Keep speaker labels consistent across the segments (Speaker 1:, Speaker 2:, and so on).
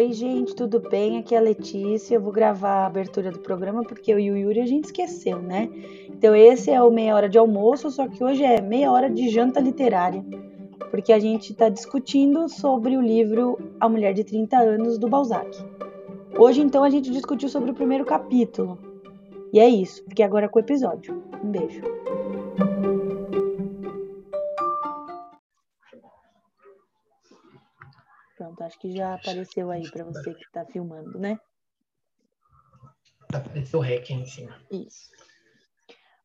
Speaker 1: Oi, gente, tudo bem? Aqui é a Letícia. Eu vou gravar a abertura do programa porque eu e o Yuri a gente esqueceu, né? Então, esse é o meia hora de almoço, só que hoje é meia hora de janta literária, porque a gente está discutindo sobre o livro A Mulher de 30 Anos do Balzac. Hoje, então, a gente discutiu sobre o primeiro capítulo. E é isso. Fique agora com o episódio. Um beijo. Que já apareceu aí para você que está filmando, né?
Speaker 2: Apareceu o REC em cima.
Speaker 1: Isso.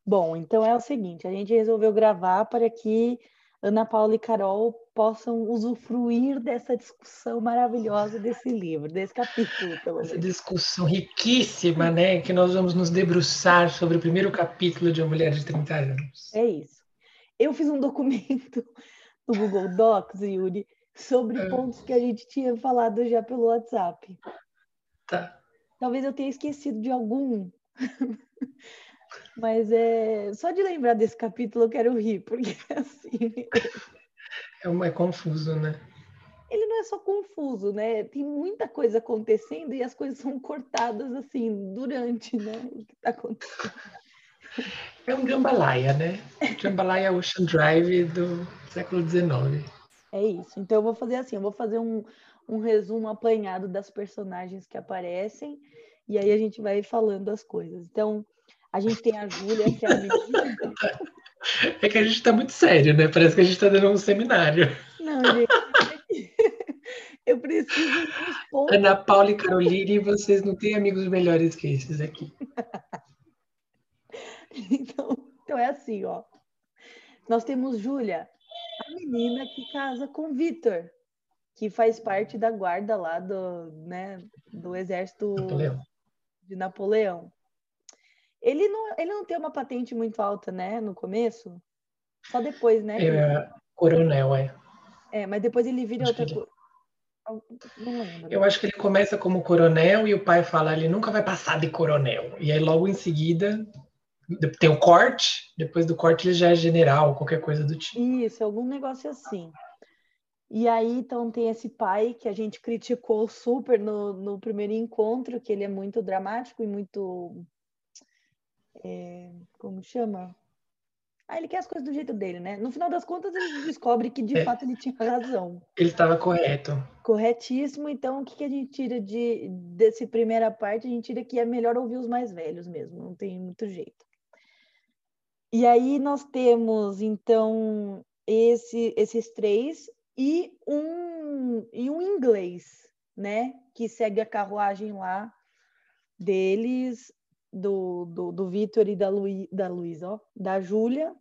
Speaker 1: Bom, então é o seguinte, a gente resolveu gravar para que Ana Paula e Carol possam usufruir dessa discussão maravilhosa desse livro, desse capítulo,
Speaker 2: pelo menos. Essa discussão riquíssima, né? Que nós vamos nos debruçar sobre o primeiro capítulo de Uma Mulher de 30 anos.
Speaker 1: É isso. Eu fiz um documento no Google Docs, Yuri, sobre é. pontos que a gente tinha falado já pelo WhatsApp.
Speaker 2: Tá.
Speaker 1: Talvez eu tenha esquecido de algum. Mas é só de lembrar desse capítulo eu quero rir, porque assim.
Speaker 2: É, é confuso, né?
Speaker 1: Ele não é só confuso, né? Tem muita coisa acontecendo e as coisas são cortadas assim durante, né? O que está acontecendo.
Speaker 2: É um jambalaya, né? Jambalaya Ocean Drive do século XIX.
Speaker 1: É isso. Então eu vou fazer assim, eu vou fazer um, um resumo apanhado das personagens que aparecem e aí a gente vai falando as coisas. Então, a gente tem a Júlia, que é a menina.
Speaker 2: É que a gente está muito sério, né? Parece que a gente está dando um seminário.
Speaker 1: Não, gente. Eu preciso
Speaker 2: Ana Paula e Caroline, vocês não têm amigos melhores que esses aqui.
Speaker 1: Então, então é assim, ó. Nós temos Júlia, a menina que casa com Vitor, que faz parte da guarda lá do, né, do exército
Speaker 2: Napoleão.
Speaker 1: de Napoleão. Ele não, ele não tem uma patente muito alta, né, no começo? Só depois, né?
Speaker 2: É, coronel, é.
Speaker 1: É, mas depois ele vira acho outra coisa.
Speaker 2: Lembro. Eu acho que ele começa como coronel e o pai fala, ele nunca vai passar de coronel. E aí logo em seguida tem o corte, depois do corte ele já é general, qualquer coisa do tipo.
Speaker 1: Isso, algum negócio assim. E aí, então, tem esse pai que a gente criticou super no, no primeiro encontro, que ele é muito dramático e muito. É, como chama? Ah, ele quer as coisas do jeito dele, né? No final das contas, ele descobre que de é. fato ele tinha razão.
Speaker 2: Ele estava correto.
Speaker 1: Corretíssimo. Então, o que, que a gente tira de desse primeira parte? A gente tira que é melhor ouvir os mais velhos mesmo, não tem muito jeito. E aí nós temos, então, esse, esses três e um, e um inglês, né? Que segue a carruagem lá deles, do, do, do Vitor e da, Luí, da Luísa, ó, da Júlia.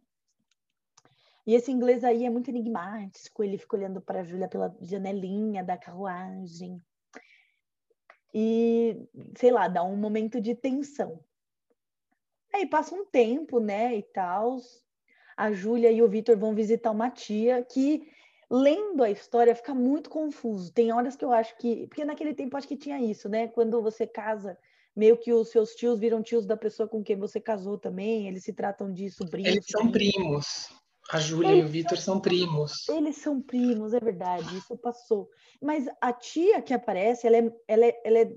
Speaker 1: E esse inglês aí é muito enigmático, ele fica olhando para a Júlia pela janelinha da carruagem. E, sei lá, dá um momento de tensão. Aí passa um tempo, né, e tal. A Júlia e o Vitor vão visitar uma tia que, lendo a história, fica muito confuso. Tem horas que eu acho que. Porque naquele tempo acho que tinha isso, né? Quando você casa, meio que os seus tios viram tios da pessoa com quem você casou também, eles se tratam de sobrinhos.
Speaker 2: Eles são primos. A Júlia e o Vitor são primos.
Speaker 1: Eles são primos, é verdade, isso passou. Mas a tia que aparece, ela é, ela é, ela é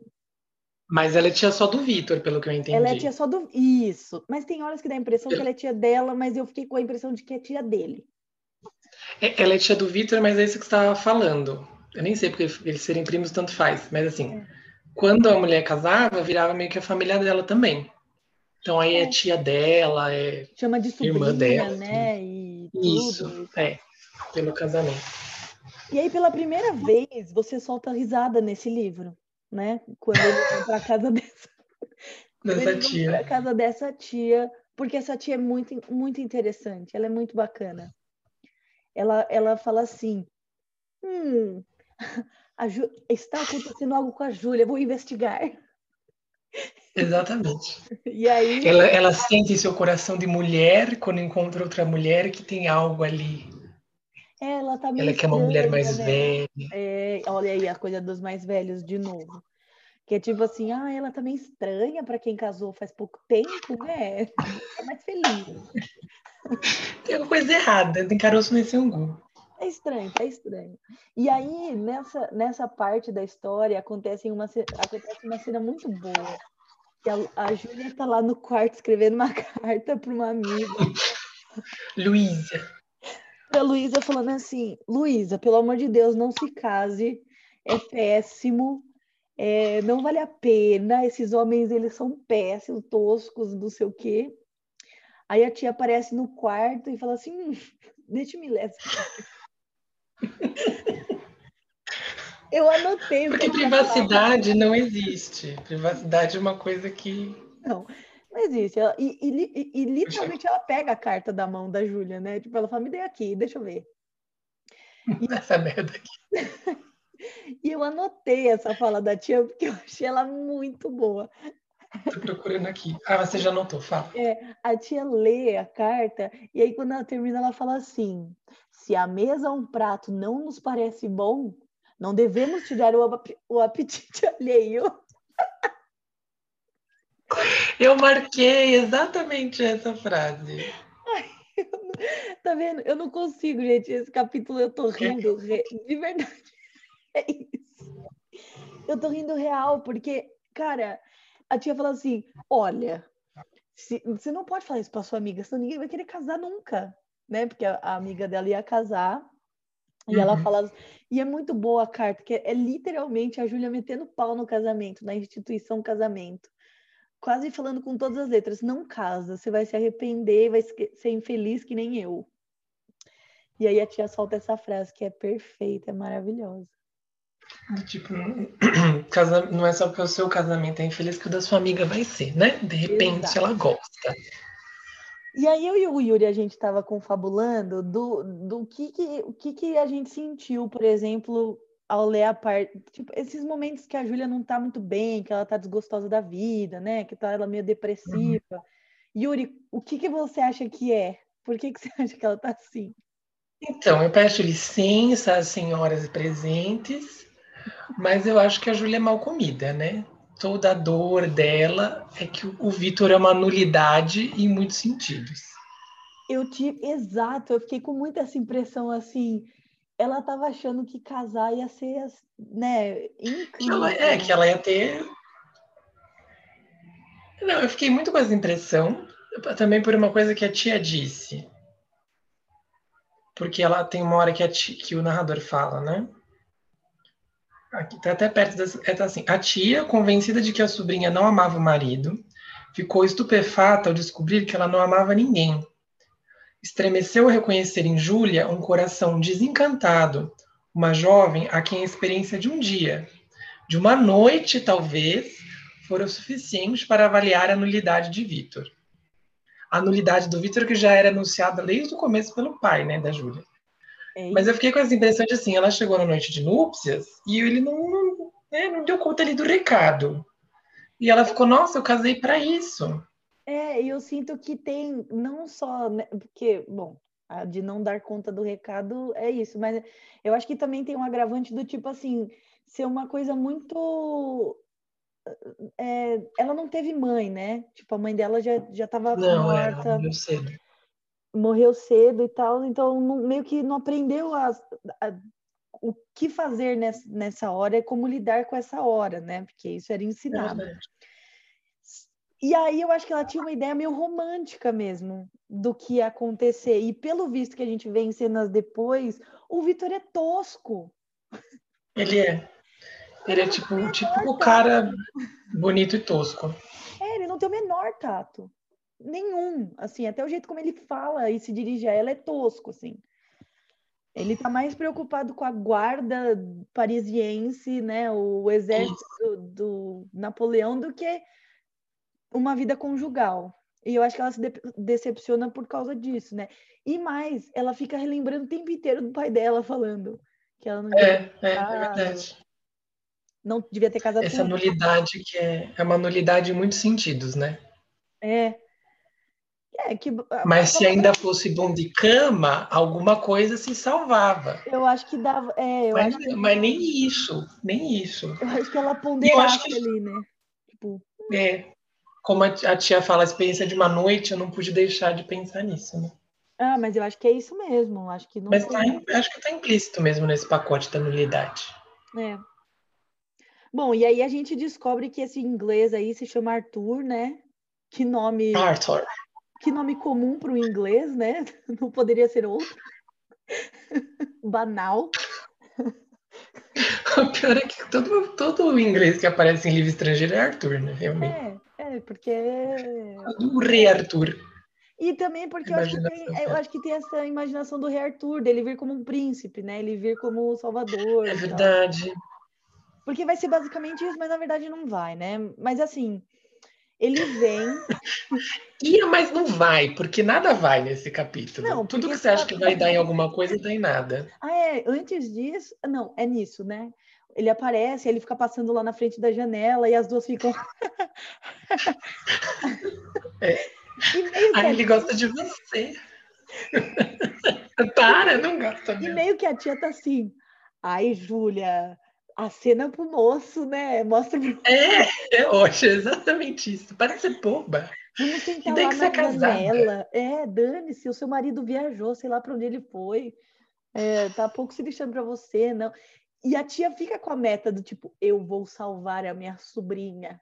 Speaker 2: mas ela é tia só do Vitor, pelo que eu entendi.
Speaker 1: Ela é tia só do. Isso. Mas tem horas que dá a impressão que ela é tia dela, mas eu fiquei com a impressão de que é tia dele.
Speaker 2: É, ela é tia do Vitor, mas é isso que você estava falando. Eu nem sei porque eles serem primos tanto faz, mas assim, é. quando a mulher casava, virava meio que a família dela também. Então aí é, é tia dela, é
Speaker 1: chama de sobrinha, irmã dela, né? E
Speaker 2: isso, tudo. é, pelo casamento.
Speaker 1: E aí pela primeira vez você solta risada nesse livro né? Quando eles vão para casa dessa,
Speaker 2: dessa tia.
Speaker 1: Para casa dessa tia, porque essa tia é muito, muito interessante, ela é muito bacana. Ela, ela fala assim: hum, Ju, está acontecendo algo com a Júlia, vou investigar.
Speaker 2: Exatamente.
Speaker 1: E aí.
Speaker 2: Ela, ela sente seu coração de mulher quando encontra outra mulher que tem algo ali.
Speaker 1: Ela tá
Speaker 2: Ela quer uma mulher mais né? velha.
Speaker 1: É, olha aí a coisa dos mais velhos de novo. Que é tipo assim, ah, ela tá meio estranha para quem casou faz pouco tempo, né? Tá mais feliz.
Speaker 2: Tem alguma coisa errada, tem caroço nesse angu.
Speaker 1: É estranho, é estranho. E aí, nessa, nessa parte da história, acontece uma, acontece uma cena muito boa. Que a, a Júlia tá lá no quarto escrevendo uma carta para uma amiga.
Speaker 2: Luísa.
Speaker 1: Pra Luísa falando assim, Luísa, pelo amor de Deus, não se case, é péssimo, é, não vale a pena, esses homens, eles são péssimos, toscos, não sei o quê. Aí a tia aparece no quarto e fala assim, hum, deixa-me ler Eu anotei.
Speaker 2: Porque privacidade não existe. Privacidade é uma coisa que.
Speaker 1: Não, não existe. E, e, e, e literalmente ela pega a carta da mão da Júlia, né? Tipo, ela fala, me dê aqui, deixa eu ver.
Speaker 2: E... Essa merda aqui.
Speaker 1: e eu anotei essa fala da tia porque eu achei ela muito boa.
Speaker 2: Tô procurando aqui. Ah, você já anotou, fala.
Speaker 1: É, a tia lê a carta e aí quando ela termina ela fala assim: se a mesa ou um prato não nos parece bom, não devemos tirar o, ap o apetite alheio.
Speaker 2: Eu marquei exatamente essa frase.
Speaker 1: Ai, tá vendo? Eu não consigo, gente. Esse capítulo eu tô rindo de verdade. É isso. Eu tô rindo real, porque, cara, a tia falou assim: olha, se, você não pode falar isso pra sua amiga, senão ninguém vai querer casar nunca, né? Porque a, a amiga dela ia casar. E uhum. ela fala, e é muito boa a carta, que é, é literalmente a Júlia metendo pau no casamento, na instituição casamento. Quase falando com todas as letras, não casa, você vai se arrepender, vai ser infeliz que nem eu. E aí a tia solta essa frase que é perfeita, é maravilhosa.
Speaker 2: Tipo, não é só porque o seu casamento é infeliz que o da sua amiga vai ser, né? De repente Exato. ela gosta.
Speaker 1: E aí eu e o Yuri, a gente estava confabulando do, do que, que, o que, que a gente sentiu, por exemplo, ao ler a parte. Tipo, esses momentos que a Júlia não está muito bem, que ela está desgostosa da vida, né? Que tá ela meio depressiva. Uhum. Yuri, o que, que você acha que é? Por que, que você acha que ela está assim?
Speaker 2: Então, eu peço licença às senhoras presentes mas eu acho que a Júlia é mal comida, né? Toda a dor dela é que o Vitor é uma nulidade em muitos sentidos.
Speaker 1: Eu tive, exato, eu fiquei com muita essa impressão assim. Ela estava achando que casar ia ser, né, incrível.
Speaker 2: Ela, é, que ela ia ter. Não, eu fiquei muito com essa impressão, também por uma coisa que a tia disse. Porque ela tem uma hora que, tia, que o narrador fala, né? Aqui tá até perto dessa. É, tá assim. A tia, convencida de que a sobrinha não amava o marido, ficou estupefata ao descobrir que ela não amava ninguém. Estremeceu reconhecer em Júlia um coração desencantado, uma jovem a quem a experiência de um dia, de uma noite talvez, fora suficiente para avaliar a nulidade de Vitor. A nulidade do Vitor que já era anunciada desde o começo pelo pai, né, da Júlia. É Mas eu fiquei com essa impressão de assim, ela chegou na noite de núpcias e ele não, não, né, não deu conta ali do recado. E ela ficou, nossa, eu casei para isso.
Speaker 1: É, e eu sinto que tem não só, né, porque, bom, a de não dar conta do recado é isso, mas eu acho que também tem um agravante do tipo assim, ser uma coisa muito é, ela não teve mãe, né? Tipo, a mãe dela já, já estava morta.
Speaker 2: Ela cedo
Speaker 1: morreu cedo e tal, então não, meio que não aprendeu a, a, o que fazer nessa, nessa hora e como lidar com essa hora, né? Porque isso era ensinado. É e aí eu acho que ela tinha uma ideia meio romântica mesmo do que ia acontecer. E pelo visto que a gente vê em cenas depois, o Vitor é tosco.
Speaker 2: Ele é. Ele é tipo um tipo cara bonito e tosco.
Speaker 1: É, ele não tem o menor tato nenhum, assim, até o jeito como ele fala e se dirige a ela é tosco, assim. Ele está mais preocupado com a guarda parisiense, né, o exército do, do, Napoleão, do que uma vida conjugal. E eu acho que ela se de decepciona por causa disso, né? E mais, ela fica relembrando o tempo inteiro do pai dela falando que ela não
Speaker 2: é, é, é verdade.
Speaker 1: Não devia ter casado.
Speaker 2: Essa nulidade que é, é uma nulidade em muitos sentidos, né?
Speaker 1: É, é, que,
Speaker 2: Mas se ainda fosse bom de cama, alguma coisa se salvava.
Speaker 1: Eu acho que dava. É,
Speaker 2: mas,
Speaker 1: que...
Speaker 2: mas, nem isso, nem isso.
Speaker 1: Eu acho que ela ponderasse que... ali, né? Tipo...
Speaker 2: É. Como a tia fala, a experiência de uma noite, eu não pude deixar de pensar nisso, né?
Speaker 1: Ah, mas eu acho que é isso mesmo. Acho que não
Speaker 2: Mas tá, acho que está implícito mesmo nesse pacote da nulidade.
Speaker 1: É. Bom, e aí a gente descobre que esse inglês aí se chama Arthur, né? Que nome,
Speaker 2: Arthur.
Speaker 1: que nome comum para o inglês, né? Não poderia ser outro. Banal.
Speaker 2: O pior é que todo, todo inglês que aparece em livro estrangeiro é Arthur, né? Realmente.
Speaker 1: É, é, porque.
Speaker 2: O rei Arthur.
Speaker 1: E também porque eu acho, que tem, eu acho que tem essa imaginação do rei Arthur, dele vir como um príncipe, né? Ele vir como o salvador.
Speaker 2: É
Speaker 1: tal.
Speaker 2: verdade.
Speaker 1: Porque vai ser basicamente isso, mas na verdade não vai, né? Mas assim, ele vem.
Speaker 2: Ia, mas não vai, porque nada vai nesse capítulo.
Speaker 1: Não,
Speaker 2: Tudo que você acha que vai dar em alguma coisa, dá em nada.
Speaker 1: Ah, é, antes disso. Não, é nisso, né? Ele aparece, ele fica passando lá na frente da janela e as duas ficam.
Speaker 2: É.
Speaker 1: E
Speaker 2: Aí ele gosta de você. Para, não gosta
Speaker 1: E
Speaker 2: mesmo.
Speaker 1: meio que a tia tá assim. Ai, Júlia, a cena pro moço, né? Mostra pro.
Speaker 2: É, é hoje, é exatamente isso. Parece boba.
Speaker 1: Vamos sentar
Speaker 2: daí
Speaker 1: lá na
Speaker 2: é
Speaker 1: janela. É, dane-se, o seu marido viajou, sei lá pra onde ele foi. É, tá pouco se lixando pra você, não. E a tia fica com a meta do tipo, eu vou salvar a minha sobrinha.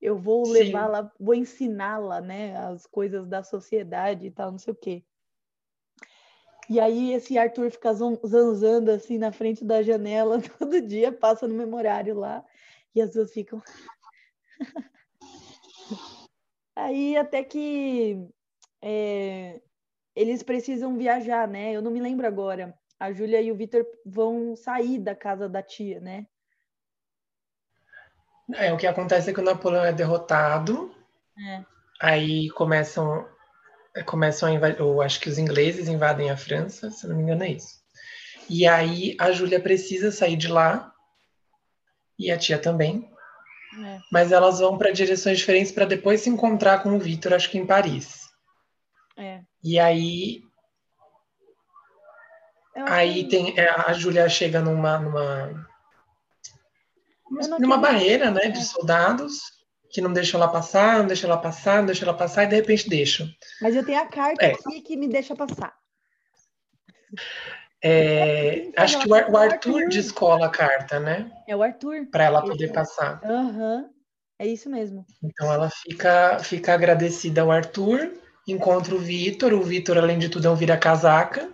Speaker 1: Eu vou levá-la, vou ensiná-la, né, as coisas da sociedade e tal, não sei o quê. E aí esse Arthur fica zan- zanzando assim na frente da janela todo dia, passa no memorário lá, e as duas ficam. Aí até que é, eles precisam viajar, né? Eu não me lembro agora. A Júlia e o Vitor vão sair da casa da tia, né?
Speaker 2: É, o que acontece é que o Napoleão é derrotado,
Speaker 1: É.
Speaker 2: aí começam, começam a invadir, ou acho que os ingleses invadem a França, se não me engano é isso. E aí a Júlia precisa sair de lá, e a tia também,
Speaker 1: É.
Speaker 2: mas elas vão para direções diferentes para depois se encontrar com o Vitor, acho que em Paris.
Speaker 1: É.
Speaker 2: E aí, aí tem é, a Júlia chega numa numa numa barreira, né,
Speaker 1: É.
Speaker 2: de soldados que não deixam ela passar, não deixam ela passar, não deixam ela passar e de repente deixam.
Speaker 1: Mas eu tenho a carta
Speaker 2: É.
Speaker 1: aqui que me deixa passar.
Speaker 2: É, acho que o,
Speaker 1: é
Speaker 2: Arthur
Speaker 1: Arthur.
Speaker 2: descola a carta, né,
Speaker 1: É o Arthur.
Speaker 2: para ela poder
Speaker 1: é.
Speaker 2: passar.
Speaker 1: Aham. É isso mesmo.
Speaker 2: Então ela fica fica agradecida ao Arthur, encontra o Vitor, o Vitor além de tudo é um vira-casaca.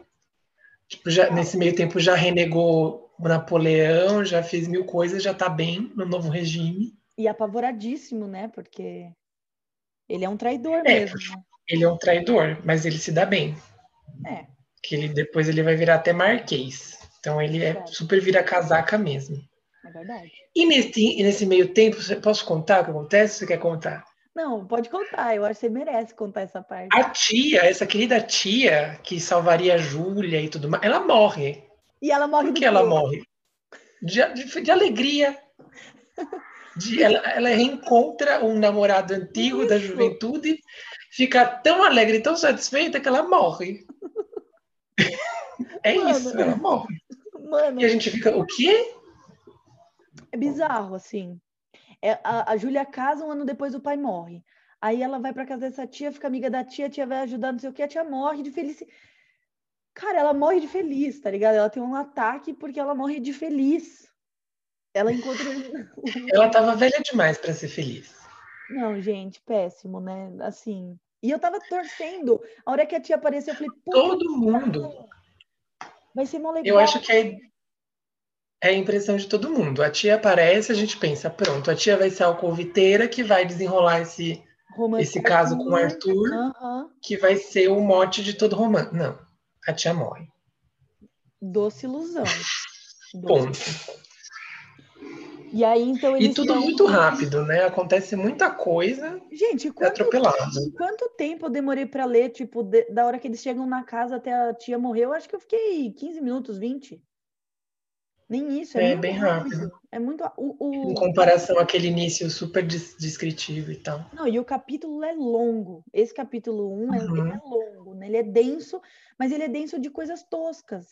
Speaker 2: Tipo, já, nesse meio tempo já renegou o Napoleão, já fez mil coisas, já tá bem no novo regime.
Speaker 1: E apavoradíssimo, né? Porque ele é um traidor
Speaker 2: É,
Speaker 1: mesmo, né?
Speaker 2: Ele é um traidor, mas ele se dá bem.
Speaker 1: É.
Speaker 2: Que ele depois ele vai virar até marquês. Então ele é
Speaker 1: Verdade.
Speaker 2: super vira-casaca mesmo.
Speaker 1: É verdade.
Speaker 2: E nesse, e nesse meio tempo, posso contar o que acontece? Você quer contar?
Speaker 1: Não, pode contar. Eu acho que você merece contar essa parte.
Speaker 2: A tia, essa querida tia que salvaria a Júlia e tudo mais, ela morre.
Speaker 1: E ela morre
Speaker 2: Por que ela morre? De, de- de alegria. De- ela, ela reencontra um namorado antigo da
Speaker 1: Isso.
Speaker 2: juventude, fica tão alegre, tão satisfeita que ela morre. É
Speaker 1: Mano.
Speaker 2: isso, ela morre.
Speaker 1: Mano,
Speaker 2: E a gente fica, o quê?
Speaker 1: é bizarro, assim. É, a, a Júlia casa, um ano depois o pai morre. Aí ela vai pra casa dessa tia, fica amiga da tia, a tia vai ajudar, não sei o que, a tia morre de felicidade. Cara, ela morre de feliz, tá ligado? Ela tem um ataque porque ela morre de feliz. Ela encontra.
Speaker 2: Ela tava velha demais para ser feliz.
Speaker 1: Não, gente, péssimo, né? Assim. E eu tava torcendo. A hora que a tia apareceu, eu falei,
Speaker 2: Todo mundo.
Speaker 1: vai ser mó legal.
Speaker 2: Eu acho que é, a impressão de todo mundo. A tia aparece, a gente pensa, pronto, a tia vai ser a alcoviteira que vai desenrolar esse,
Speaker 1: Romance
Speaker 2: esse caso com o Arthur,
Speaker 1: Aham.
Speaker 2: que vai ser o mote de todo romance. Não, a tia morre.
Speaker 1: Doce ilusão. Doce.
Speaker 2: Ponto.
Speaker 1: E aí, então,
Speaker 2: E
Speaker 1: eles
Speaker 2: tudo
Speaker 1: tão-
Speaker 2: muito rápido, né? Acontece muita coisa
Speaker 1: Gente,
Speaker 2: é
Speaker 1: quanto,
Speaker 2: atropelado.
Speaker 1: quanto tempo eu demorei pra ler, tipo, de- da hora que eles chegam na casa até a tia morrer? Eu acho que eu fiquei 15 minutos, 20. Nem isso, é,
Speaker 2: É bem rápido.
Speaker 1: É muito. O,
Speaker 2: Em
Speaker 1: o...
Speaker 2: comparação àquele início super des- descritivo e tal.
Speaker 1: Não, e o capítulo é longo. Esse capítulo 1 é, ele
Speaker 2: Uhum.
Speaker 1: é longo, né? Ele é denso, mas ele é denso de coisas toscas,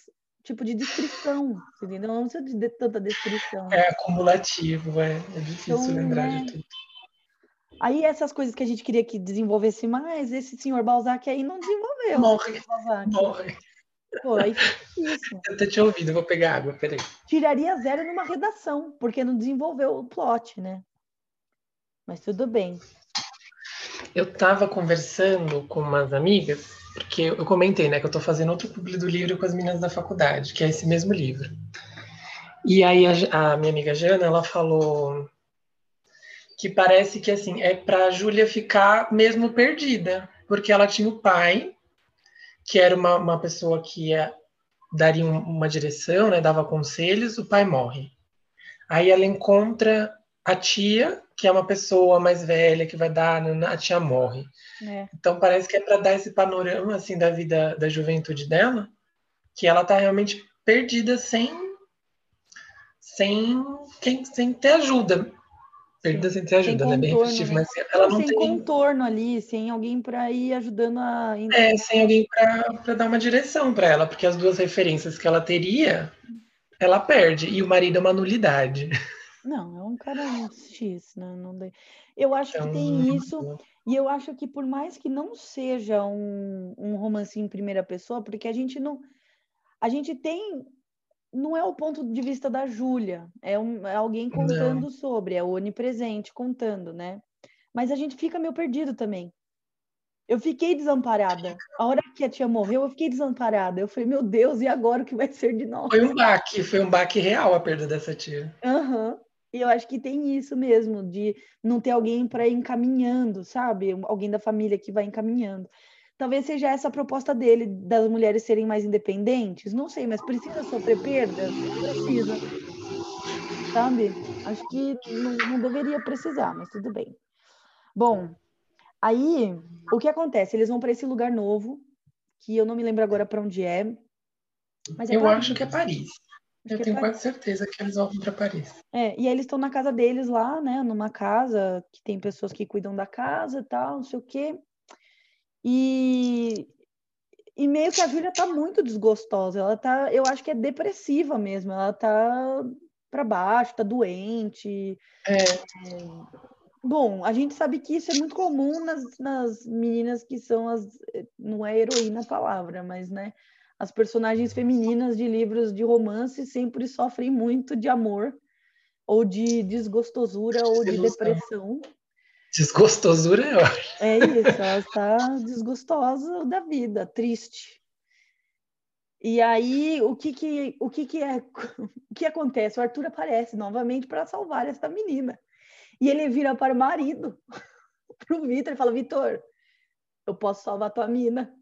Speaker 1: tipo de descrição, entendeu? Não precisa de, tanta descrição.
Speaker 2: É acumulativo, é, é difícil
Speaker 1: Então,
Speaker 2: lembrar
Speaker 1: né?
Speaker 2: de tudo.
Speaker 1: Aí essas coisas que a gente queria que desenvolvesse mais, esse senhor Balzac aí não desenvolveu.
Speaker 2: Morre. Morre.
Speaker 1: Pô, isso.
Speaker 2: Eu até tinha ouvido, vou pegar água, peraí.
Speaker 1: Tiraria zero numa redação, porque não desenvolveu o plot, né? Mas tudo bem.
Speaker 2: Eu estava conversando com umas amigas, porque eu comentei, né, que eu estou fazendo outro público do livro com as meninas da faculdade, que é esse mesmo livro. E aí a, a minha amiga Jana, ela falou que parece que assim é para Júlia ficar mesmo perdida, porque ela tinha o pai, que era uma, uma pessoa que ia, daria uma direção, né, dava conselhos, o pai morre. Aí ela encontra a tia, que é uma pessoa mais velha que vai dar, a tia morre. É. Então parece que é para dar esse panorama assim da vida da juventude dela, que ela tá realmente perdida sem sem quem sem ter ajuda. Perdida sem ter ajuda, sem né? Bem
Speaker 1: mas ela não, sem tem contorno ali, sem alguém para ir ajudando a
Speaker 2: É, sem alguém para dar uma direção para ela, porque as duas referências que ela teria, ela perde e o marido é uma nulidade.
Speaker 1: Não, é um cara X, né? Não. Eu acho que tem isso, e eu acho que por mais que não seja um, um romance em primeira pessoa, porque a gente não. A gente tem. Não é o ponto de vista da Júlia, é, um, é alguém contando não. sobre, é o onipresente contando, né? Mas a gente fica meio perdido também. Eu fiquei desamparada. A hora que a tia morreu, eu fiquei desamparada. Eu falei, meu Deus, e agora o que vai ser de nós?
Speaker 2: Foi um baque, foi um baque real a perda dessa tia.
Speaker 1: Aham. Uhum. E eu acho que tem isso mesmo, de não ter alguém para ir encaminhando, sabe? Alguém da família que vai encaminhando. Talvez seja essa a proposta dele, das mulheres serem mais independentes. Não sei, mas precisa sofrer perdas? Precisa. Sabe? Acho que não, não deveria precisar, mas tudo bem. Bom, aí o que acontece? Eles vão para esse lugar novo, que eu não me lembro agora para onde é.
Speaker 2: Mas é eu acho que é Paris. Eu tenho pra... quase certeza que eles vão para Paris.
Speaker 1: É, e aí eles estão na casa deles lá, né? Numa casa que tem pessoas que cuidam da casa e tal, não sei o quê. E, e meio que a Júlia tá muito desgostosa. Ela tá, eu acho que é depressiva mesmo. Ela tá para baixo, tá doente.
Speaker 2: É.
Speaker 1: é. Bom, a gente sabe que isso é muito comum nas, nas meninas que são as. Não é heroína a palavra, mas, né? as personagens femininas de livros de romance sempre sofrem muito de amor, ou de desgostosura, ou de depressão.
Speaker 2: Desgostosura é ótimo.
Speaker 1: É isso, ela está desgostosa da vida, triste. E aí, o que que, o que, que é, o que acontece? O Arthur aparece novamente para salvar essa menina. E ele vira para o marido, para o Vitor, e fala: Vitor, eu posso salvar tua mina